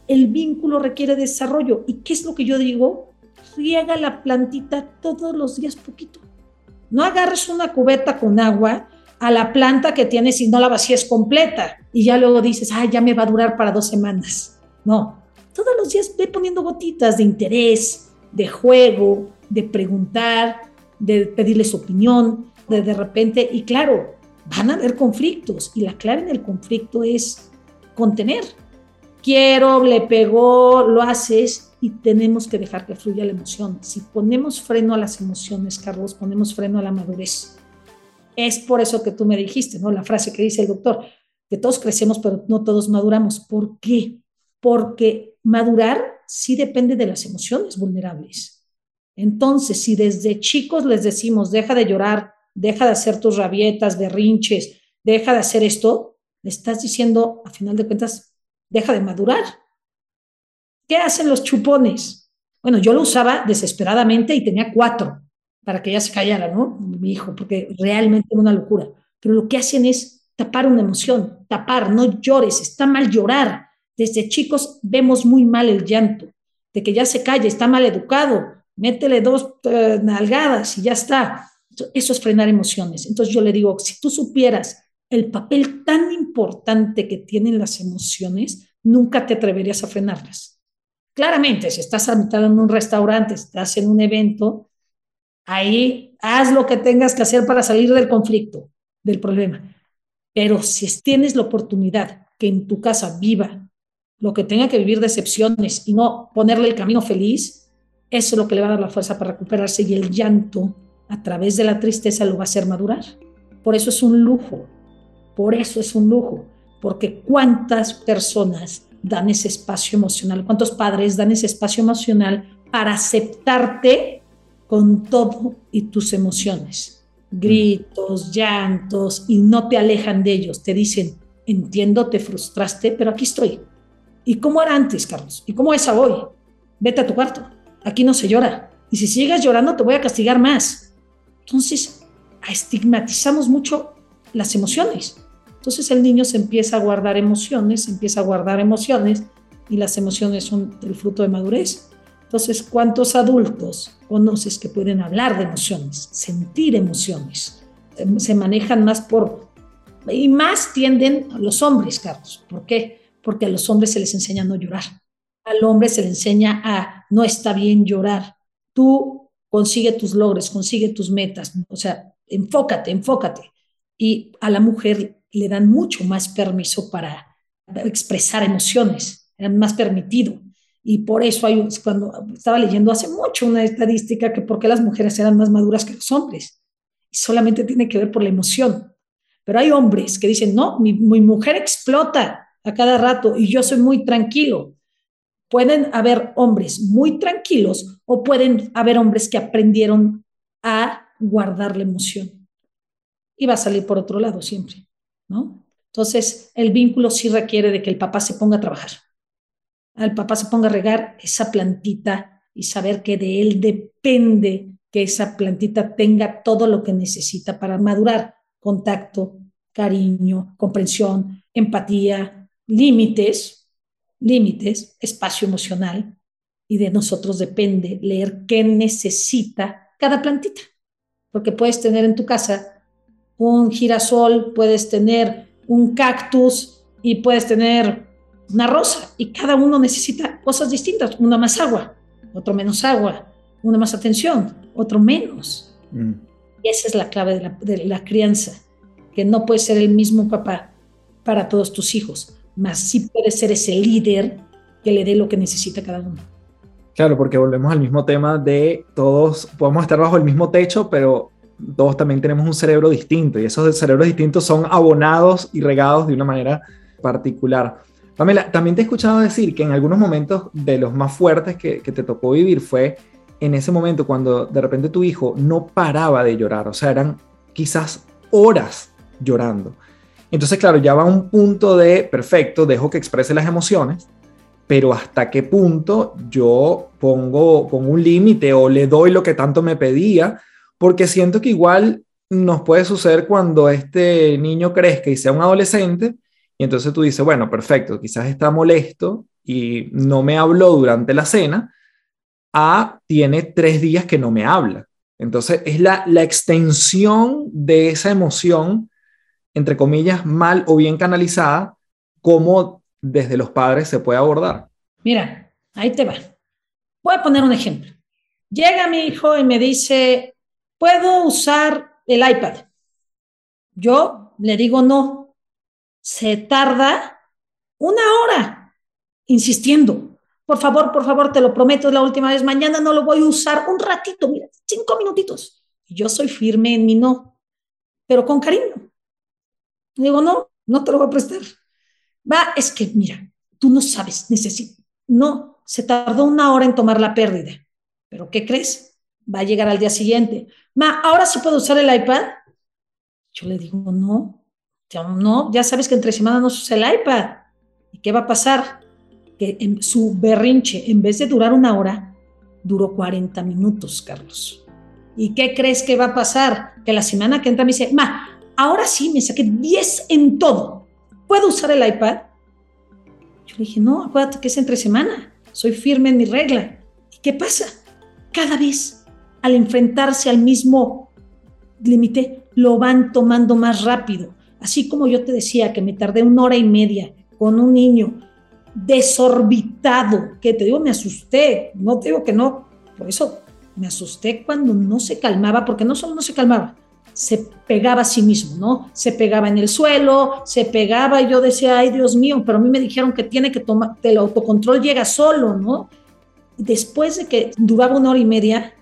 Speaker 2: el vínculo requiere desarrollo. ¿Y qué es lo que yo digo? Riega la plantita todos los días poquito. No agarres una cubeta con agua a la planta que tienes y no la vacías completa y ya luego dices, ah, ya me va a durar para dos semanas. No, todos los días ve poniendo gotitas de interés, de juego, de preguntar, de pedirles opinión, de de repente, y claro, van a haber conflictos y la clave en el conflicto es contener, quiero, le pegó, lo haces y tenemos que dejar que fluya la emoción. Si ponemos freno a las emociones, Carlos, ponemos freno a la madurez. Es por eso que tú me dijiste, ¿no? La frase que dice el doctor, que todos crecemos, pero no todos maduramos. ¿Por qué? Porque madurar sí depende de las emociones vulnerables. Entonces, si desde chicos les decimos, deja de llorar, deja de hacer tus rabietas, berrinches, deja de hacer esto, le estás diciendo, a final de cuentas, deja de madurar. ¿Qué hacen los chupones? Bueno, yo lo usaba desesperadamente y tenía cuatro para que ya se callara, ¿no? Mi hijo, porque realmente era una locura. Pero lo que hacen es tapar una emoción, tapar, no llores, está mal llorar. Desde chicos vemos muy mal el llanto, de que ya se calle, está mal educado, métele dos eh, nalgadas y ya está. Eso es frenar emociones. Entonces yo le digo, si tú supieras el papel tan importante que tienen las emociones, nunca te atreverías a frenarlas. Claramente, si estás sentado en un restaurante, estás en un evento, Ahí haz lo que tengas que hacer para salir del conflicto, del problema. Pero si tienes la oportunidad que en tu casa viva lo que tenga que vivir decepciones y no ponerle el camino feliz, eso es lo que le va a dar la fuerza para recuperarse y el llanto a través de la tristeza lo va a hacer madurar. Por eso es un lujo, por eso es un lujo, porque cuántas personas dan ese espacio emocional, cuántos padres dan ese espacio emocional para aceptarte con todo y tus emociones, gritos, llantos, y no te alejan de ellos, te dicen, entiendo, te frustraste, pero aquí estoy. ¿Y cómo era antes, Carlos? ¿Y cómo es hoy? Vete a tu cuarto, aquí no se llora. Y si sigues llorando, te voy a castigar más. Entonces, estigmatizamos mucho las emociones. Entonces el niño se empieza a guardar emociones, empieza a guardar emociones y las emociones son el fruto de madurez. Entonces, ¿cuántos adultos conoces que pueden hablar de emociones, sentir emociones? Se manejan más por... Y más tienden los hombres, Carlos. ¿Por qué? Porque a los hombres se les enseña a no llorar. Al hombre se le enseña a no está bien llorar. Tú consigue tus logros, consigue tus metas. O sea, enfócate, enfócate. Y a la mujer le dan mucho más permiso para expresar emociones, era más permitido. Y por eso hay, cuando estaba leyendo hace mucho una estadística que por qué las mujeres eran más maduras que los hombres. Y solamente tiene que ver por la emoción. Pero hay hombres que dicen, no, mi, mi mujer explota a cada rato y yo soy muy tranquilo. Pueden haber hombres muy tranquilos o pueden haber hombres que aprendieron a guardar la emoción. Y va a salir por otro lado siempre. Entonces, el vínculo sí requiere de que el papá se ponga a trabajar. El papá se ponga a regar esa plantita y saber que de él depende que esa plantita tenga todo lo que necesita para madurar. Contacto, cariño, comprensión, empatía, límites, límites, espacio emocional. Y de nosotros depende leer qué necesita cada plantita. Porque puedes tener en tu casa un girasol, puedes tener un cactus y puedes tener una rosa y cada uno necesita cosas distintas, una más agua, otro menos agua, una más atención, otro menos. Mm. Y esa es la clave de la, de la, crianza, que no puede ser el mismo papá para todos tus hijos, más sí puede ser ese líder que le dé lo que necesita cada uno.
Speaker 1: Claro, porque volvemos al mismo tema de todos podemos estar bajo el mismo techo, pero todos también tenemos un cerebro distinto y esos cerebros distintos son abonados y regados de una manera particular. Pamela, también te he escuchado decir que en algunos momentos de los más fuertes que, que, te tocó vivir fue en ese momento cuando de repente tu hijo no paraba de llorar, o sea, eran quizás horas llorando. Entonces, claro, ya va un punto de, perfecto, dejo que exprese las emociones, pero hasta qué punto yo pongo, pongo un límite o le doy lo que tanto me pedía porque siento que igual nos puede suceder cuando este niño crezca y sea un adolescente, y entonces tú dices, bueno, perfecto, quizás está molesto y no me habló durante la cena, a tiene tres días que no me habla. Entonces es la extensión de esa emoción, entre comillas, mal o bien canalizada, como desde los padres se puede abordar.
Speaker 2: Mira, ahí te va. Voy a poner un ejemplo. Llega mi hijo y me dice, ¿puedo usar el iPad? Yo le digo no. Se tarda una hora insistiendo. Por favor, por favor, te lo prometo, es la última vez. Mañana no lo voy a usar un ratito, mira, cinco minutitos. Yo soy firme en mi no, pero con cariño. Digo, no, no te lo voy a prestar. Va, es que, mira, tú no sabes, necesito. No, se tardó una hora en tomar la pérdida. ¿Pero qué crees? va a llegar al día siguiente. Ma, ¿ahora sí puedo usar el iPad? Yo le digo, no, no, ya sabes que entre semana no se usa el iPad. ¿Y qué va a pasar? Que en su berrinche, en vez de durar una hora, duró 40 minutos, Carlos. ¿Y qué crees que va a pasar? Que la semana que entra me dice, ma, ahora sí me saqué 10 en todo. ¿Puedo usar el iPad? Yo le dije, no, acuérdate que es entre semana. Soy firme en mi regla. ¿Y qué pasa? Cada vez al enfrentarse al mismo límite, lo van tomando más rápido. Así como yo te decía que me tardé una hora y media con un niño desorbitado, que te digo, me asusté, no te digo que no, por eso me asusté cuando no se calmaba, porque no solo no se calmaba, se pegaba a sí mismo, ¿no? Se pegaba en el suelo, se pegaba y yo decía, ay Dios mío, pero a mí me dijeron que tiene que tomar, el autocontrol llega solo, ¿no? Después de que duraba una hora y media,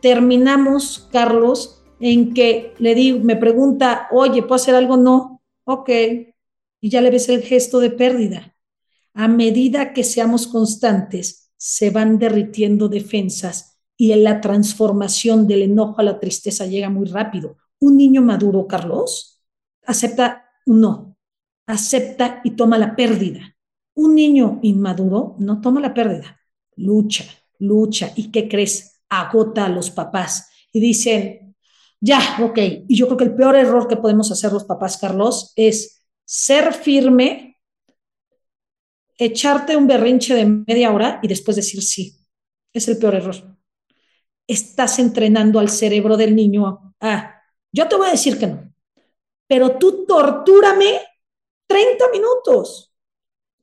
Speaker 2: terminamos, Carlos, en que le digo, me pregunta, oye, ¿puedo hacer algo? No, ok, y ya le ves el gesto de pérdida. A medida que seamos constantes, se van derritiendo defensas y en la transformación del enojo a la tristeza llega muy rápido. Un niño maduro, Carlos, acepta un no, acepta y toma la pérdida. Un niño inmaduro no toma la pérdida, lucha, lucha. ¿Y qué crees? Agota a los papás y dicen, ya, ok. Y yo creo que el peor error que podemos hacer los papás, Carlos, es ser firme, echarte un berrinche de media hora y después decir sí. Es el peor error. Estás entrenando al cerebro del niño a yo te voy a decir que no, pero tú tortúrame 30 minutos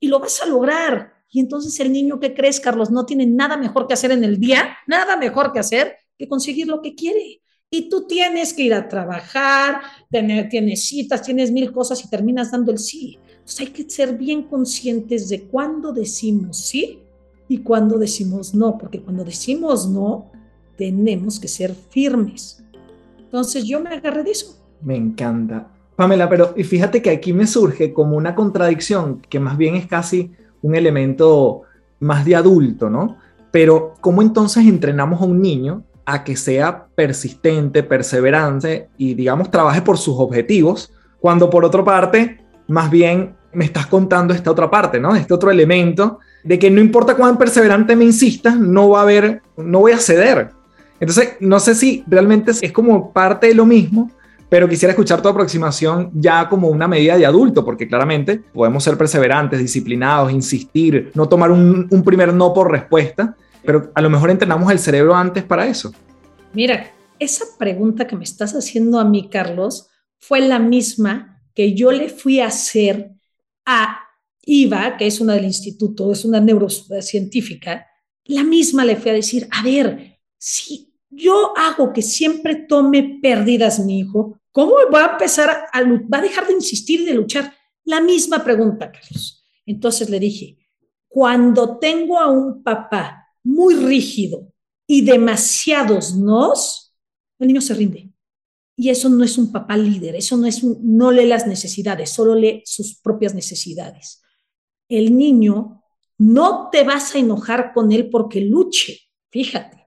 Speaker 2: y lo vas a lograr. Y entonces el niño que crees, Carlos, no tiene nada mejor que hacer en el día, nada mejor que hacer que conseguir lo que quiere. Y tú tienes que ir a trabajar, tener, tienes citas, tienes mil cosas y terminas dando el sí. Entonces hay que ser bien conscientes de cuándo decimos sí y cuándo decimos no, porque cuando decimos no, tenemos que ser firmes. Entonces yo me agarré de eso.
Speaker 3: Me encanta. Pamela, pero y fíjate que aquí me surge como una contradicción que más bien es casi un elemento más de adulto, ¿no? Pero ¿cómo entonces entrenamos a un niño a que sea persistente, perseverante y digamos trabaje por sus objetivos, cuando por otra parte, más bien me estás contando esta otra parte, ¿no? Este otro elemento de que no importa cuán perseverante me insistas, no va a haber, no voy a ceder. Entonces, no sé si realmente es como parte de lo mismo, pero quisiera escuchar tu aproximación ya como una medida de adulto, porque claramente podemos ser perseverantes, disciplinados, insistir, no tomar un, primer no por respuesta, pero a lo mejor entrenamos el cerebro antes para eso.
Speaker 2: Mira, esa pregunta que me estás haciendo a mí, Carlos, fue la misma que yo le fui a hacer a Iva, que es una del instituto, es una neurocientífica, la misma le fui a decir, a ver, si yo hago que siempre tome pérdidas mi hijo, ¿cómo va a empezar a, va a dejar de insistir y de luchar? La misma pregunta, Carlos. Entonces le dije, cuando tengo a un papá muy rígido y demasiados nos, el niño se rinde. Y eso no es un papá líder, eso no es no lee las necesidades, solo lee sus propias necesidades. El niño no te vas a enojar con él porque luche, fíjate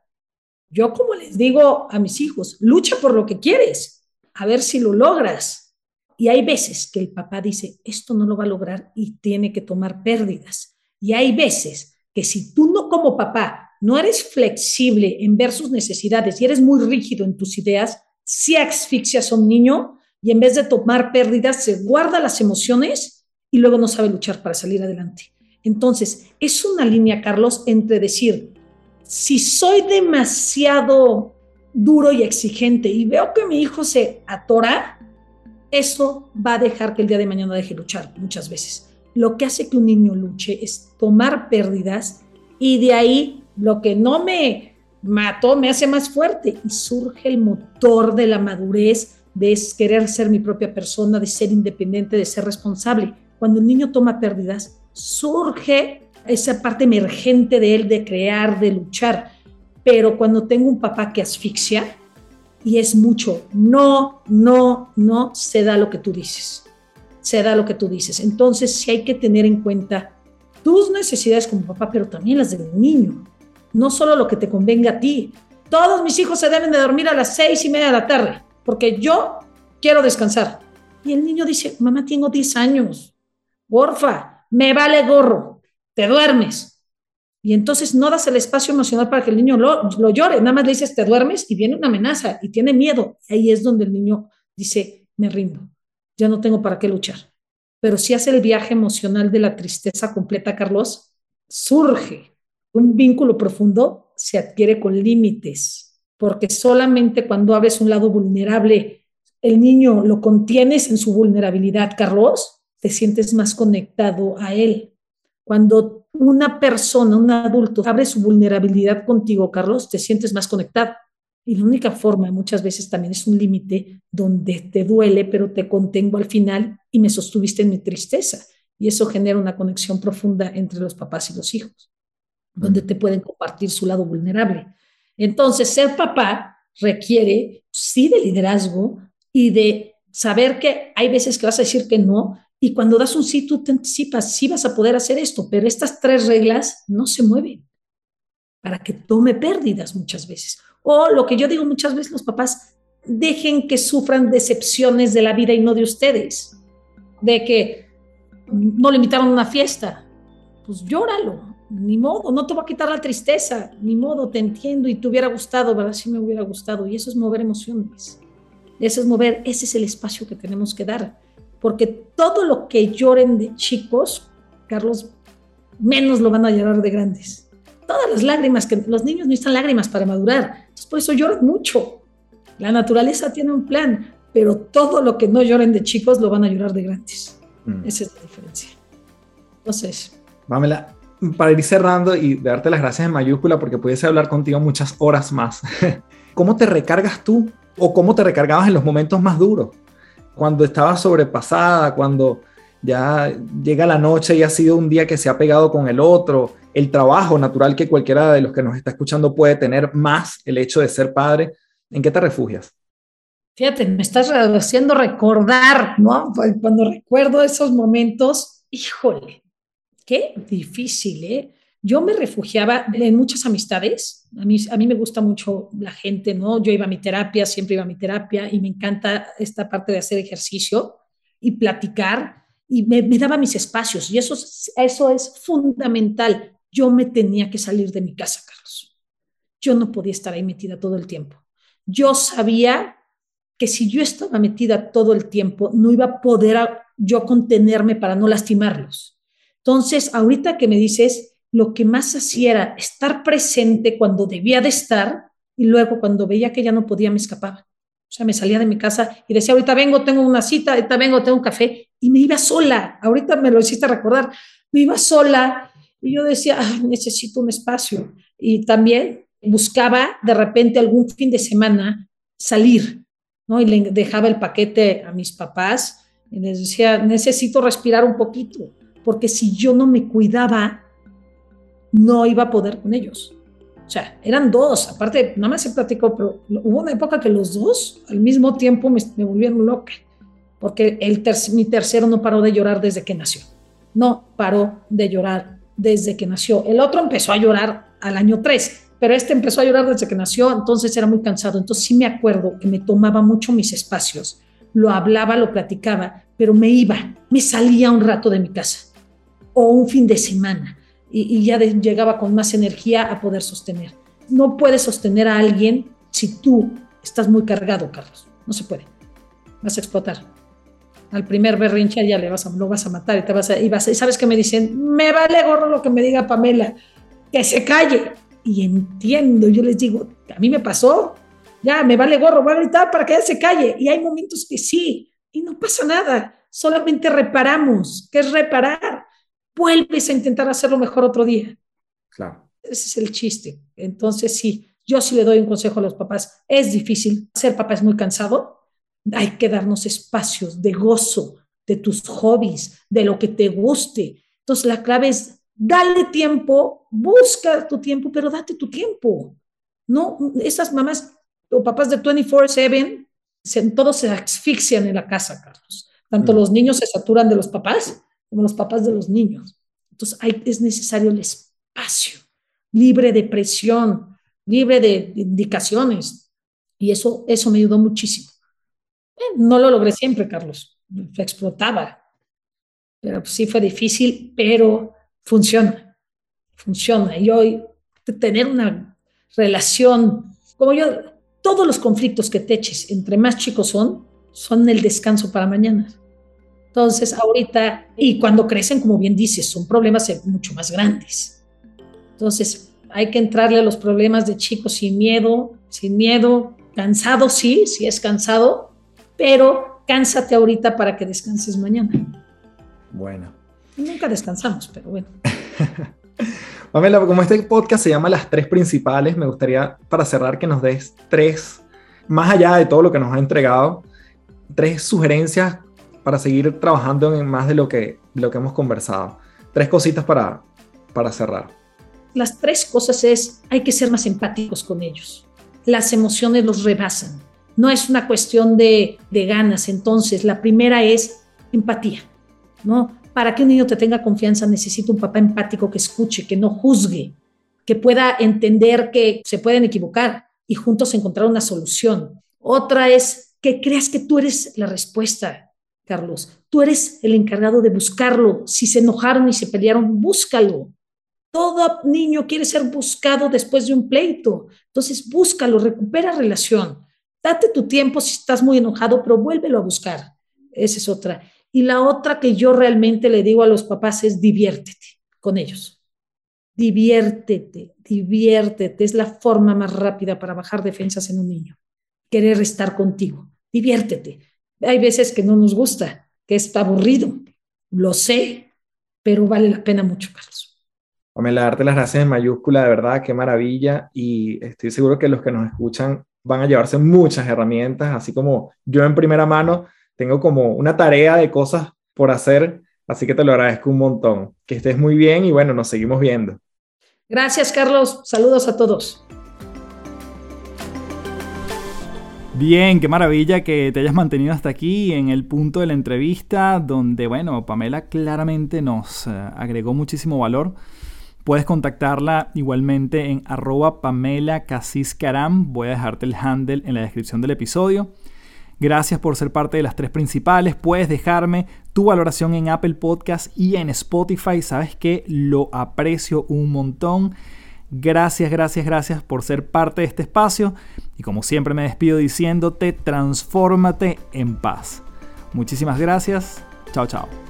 Speaker 2: yo como les digo a mis hijos, lucha por lo que quieres, a ver si lo logras. Y hay veces que el papá dice, esto no lo va a lograr y tiene que tomar pérdidas. Y hay veces que si tú no como papá no eres flexible en ver sus necesidades y eres muy rígido en tus ideas, si asfixias a un niño y en vez de tomar pérdidas se guarda las emociones y luego no sabe luchar para salir adelante. Entonces, es una línea, Carlos, entre decir, si soy demasiado duro y exigente y veo que mi hijo se atora, eso va a dejar que el día de mañana deje luchar muchas veces. Lo que hace que un niño luche es tomar pérdidas y de ahí lo que no me mató me hace más fuerte y surge el motor de la madurez, de querer ser mi propia persona, de ser independiente, de ser responsable. Cuando el niño toma pérdidas, surge esa parte emergente de él de crear, de luchar. Pero cuando tengo un papá que asfixia y es mucho, no, no, no, se da lo que tú dices. Se da lo que tú dices. Entonces sí hay que tener en cuenta tus necesidades como papá, pero también las del niño. No solo lo que te convenga a ti. Todos mis hijos se deben de dormir a las seis y media de la tarde, porque yo quiero descansar. Y el niño dice, mamá, tengo 10 años. Porfa, me vale gorro te duermes. Y entonces no das el espacio emocional para que el niño lo, llore, nada más le dices, te duermes y viene una amenaza y tiene miedo. Ahí es donde el niño dice, me rindo, ya no tengo para qué luchar. Pero si hace el viaje emocional de la tristeza completa, Carlos, surge un vínculo profundo, se adquiere con límites, porque solamente cuando abres un lado vulnerable, el niño lo contienes en su vulnerabilidad, Carlos, te sientes más conectado a él. Cuando una persona, un adulto, abre su vulnerabilidad contigo, Carlos, te sientes más conectado. Y la única forma muchas veces también es un límite donde te duele, pero te contengo al final y me sostuviste en mi tristeza. Y eso genera una conexión profunda entre los papás y los hijos, donde te pueden compartir su lado vulnerable. Entonces, ser papá requiere, sí, de liderazgo y de saber que hay veces que vas a decir que no, y cuando das un sí, tú te anticipas, sí vas a poder hacer esto, pero estas tres reglas no se mueven para que tome pérdidas muchas veces. O lo que yo digo muchas veces, los papás dejen que sufran decepciones de la vida y no de ustedes. De que no le invitaron a una fiesta, pues llóralo, ni modo, no te va a quitar la tristeza, ni modo, te entiendo y te hubiera gustado, ¿verdad? Sí me hubiera gustado. Y eso es mover emociones. Eso es mover, ese es el espacio que tenemos que dar. Porque todo lo que lloren de chicos, Carlos, menos lo van a llorar de grandes todas las lágrimas, que los niños necesitan lágrimas para madurar, entonces por eso lloran mucho. La naturaleza tiene un plan, pero todo lo que no lloren de chicos lo van a llorar de grandes. Mm. Esa es la diferencia. Entonces.
Speaker 3: Pamela, para ir cerrando y darte las gracias en mayúscula porque pudiese hablar contigo muchas horas más. ¿Cómo te recargas tú o cómo te recargabas en los momentos más duros? Cuando estabas sobrepasada, cuando ya llega la noche y ha sido un día que se ha pegado con el otro, el trabajo natural que cualquiera de los que nos está escuchando puede tener, más el hecho de ser padre, ¿en qué te refugias?
Speaker 2: Fíjate, me estás haciendo recordar, ¿no? Cuando recuerdo esos momentos, híjole, qué difícil, ¿eh? Yo me refugiaba en muchas amistades. A mí, me gusta mucho la gente, ¿no? Yo iba a mi terapia, siempre iba a mi terapia y me encanta esta parte de hacer ejercicio y platicar y me, daba mis espacios y eso, eso es fundamental. Yo me tenía que salir de mi casa, Carlos. Yo no podía estar ahí metida todo el tiempo. Yo sabía que si yo estaba metida todo el tiempo, no iba a poder yo contenerme para no lastimarlos. Entonces, ahorita que me dices, lo que más hacía era estar presente cuando debía de estar y luego cuando veía que ya no podía me escapaba. O sea, me salía de mi casa y decía, ahorita vengo, tengo una cita, ahorita vengo, tengo un café, y me iba sola. Ahorita me lo hiciste recordar, me iba sola y yo decía, necesito un espacio. Y también buscaba de repente algún fin de semana salir, ¿no? Y le dejaba el paquete a mis papás y les decía, necesito respirar un poquito, porque si yo no me cuidaba, no iba a poder con ellos. O sea, eran dos, aparte, nada más se platicó, pero hubo una época que los dos al mismo tiempo me, me volvieron loca, porque el mi tercero no paró de llorar desde que nació. No paró de llorar desde que nació. El otro empezó a llorar al año 3, pero este empezó a llorar desde que nació, entonces era muy cansado. Entonces sí me acuerdo que me tomaba mucho mis espacios, lo hablaba, lo platicaba, pero me iba, me salía un rato de mi casa o un fin de semana y, ya llegaba con más energía a poder sostener. No puedes sostener a alguien si tú estás muy cargado, Carlos. No se puede. Vas a explotar. Al primer berrinche ya le vas a, lo vas a matar y te vas a, y vas sabes que me dicen, me vale gorro lo que me diga Pamela, que se calle. Y entiendo, yo les digo, a mí me pasó, ya me vale gorro, voy a gritar para que ella se calle. Y hay momentos que sí, y no pasa nada, solamente reparamos, ¿qué es reparar? Vuelves a intentar hacerlo mejor otro día.
Speaker 3: Claro.
Speaker 2: Ese es el chiste. Entonces, sí, yo sí le doy un consejo a los papás. Es difícil, ser papá es muy cansado. Hay que darnos espacios de gozo, de tus hobbies, de lo que te guste. Entonces, la clave es dale tiempo, busca tu tiempo, pero date tu tiempo. No, esas mamás o papás de 24/7, todos se asfixian en la casa, Carlos. Tanto mm. los niños se saturan de los papás como los papás de los niños. Entonces es necesario el espacio, libre de presión, libre de, indicaciones. Y eso, eso me ayudó muchísimo. Eh, no lo logré siempre, Carlos. Explotaba. Pero sí fue difícil, pero funciona. Funciona. Y hoy tener una relación, como yo, todos los conflictos que te eches entre más chicos son, son el descanso para mañana. Entonces, ahorita, y cuando crecen, como bien dices, son problemas mucho más grandes. Entonces, hay que entrarle a los problemas de chicos sin miedo, sin miedo, cansado, sí, sí es cansado, pero cánsate ahorita para que descanses mañana.
Speaker 3: Bueno.
Speaker 2: Nunca descansamos, pero bueno.
Speaker 3: Pamela, como este podcast se llama Las Tres Principales, me gustaría para cerrar que nos des tres, más allá de todo lo que nos ha entregado, tres sugerencias para seguir trabajando en más de lo que, lo que hemos conversado. Tres cositas para, para cerrar.
Speaker 2: Las tres cosas es, hay que ser más empáticos con ellos. Las emociones los rebasan. No es una cuestión de, de ganas. Entonces, la primera es empatía, ¿no? Para que un niño te tenga confianza necesita un papá empático que escuche, que no juzgue, que pueda entender que se pueden equivocar y juntos encontrar una solución. Otra es que creas que tú eres la respuesta, Carlos. Tú eres el encargado de buscarlo. Si se enojaron y se pelearon, búscalo. Todo niño quiere ser buscado después de un pleito. Entonces, búscalo, recupera relación. Date tu tiempo si estás muy enojado, pero vuélvelo a buscar. Esa es otra. Y la otra que yo realmente le digo a los papás es diviértete con ellos. Diviértete, diviértete. Es la forma más rápida para bajar defensas en un niño. Querer estar contigo. Diviértete. Hay veces que no nos gusta, que es aburrido. Lo sé, pero vale la pena mucho, Carlos.
Speaker 3: Pamela, darte las gracias en mayúscula, de verdad, qué maravilla. Y estoy seguro que los que nos escuchan van a llevarse muchas herramientas, así como yo en primera mano tengo como una tarea de cosas por hacer, así que te lo agradezco un montón. Que estés muy bien y bueno, nos seguimos viendo.
Speaker 2: Gracias, Carlos. Saludos a todos.
Speaker 1: Bien, qué maravilla que te hayas mantenido hasta aquí en el punto de la entrevista donde, bueno, Pamela claramente nos eh, agregó muchísimo valor. Puedes contactarla igualmente en arroba Pamela Casiscaram. Voy a dejarte el handle en la descripción del episodio. Gracias por ser parte de las tres principales. Puedes dejarme tu valoración en Apple Podcast y en Spotify. Sabes que lo aprecio un montón. Gracias, gracias, gracias por ser parte de este espacio. Y como siempre me despido diciéndote, transfórmate en paz. Muchísimas gracias. Chao, chao.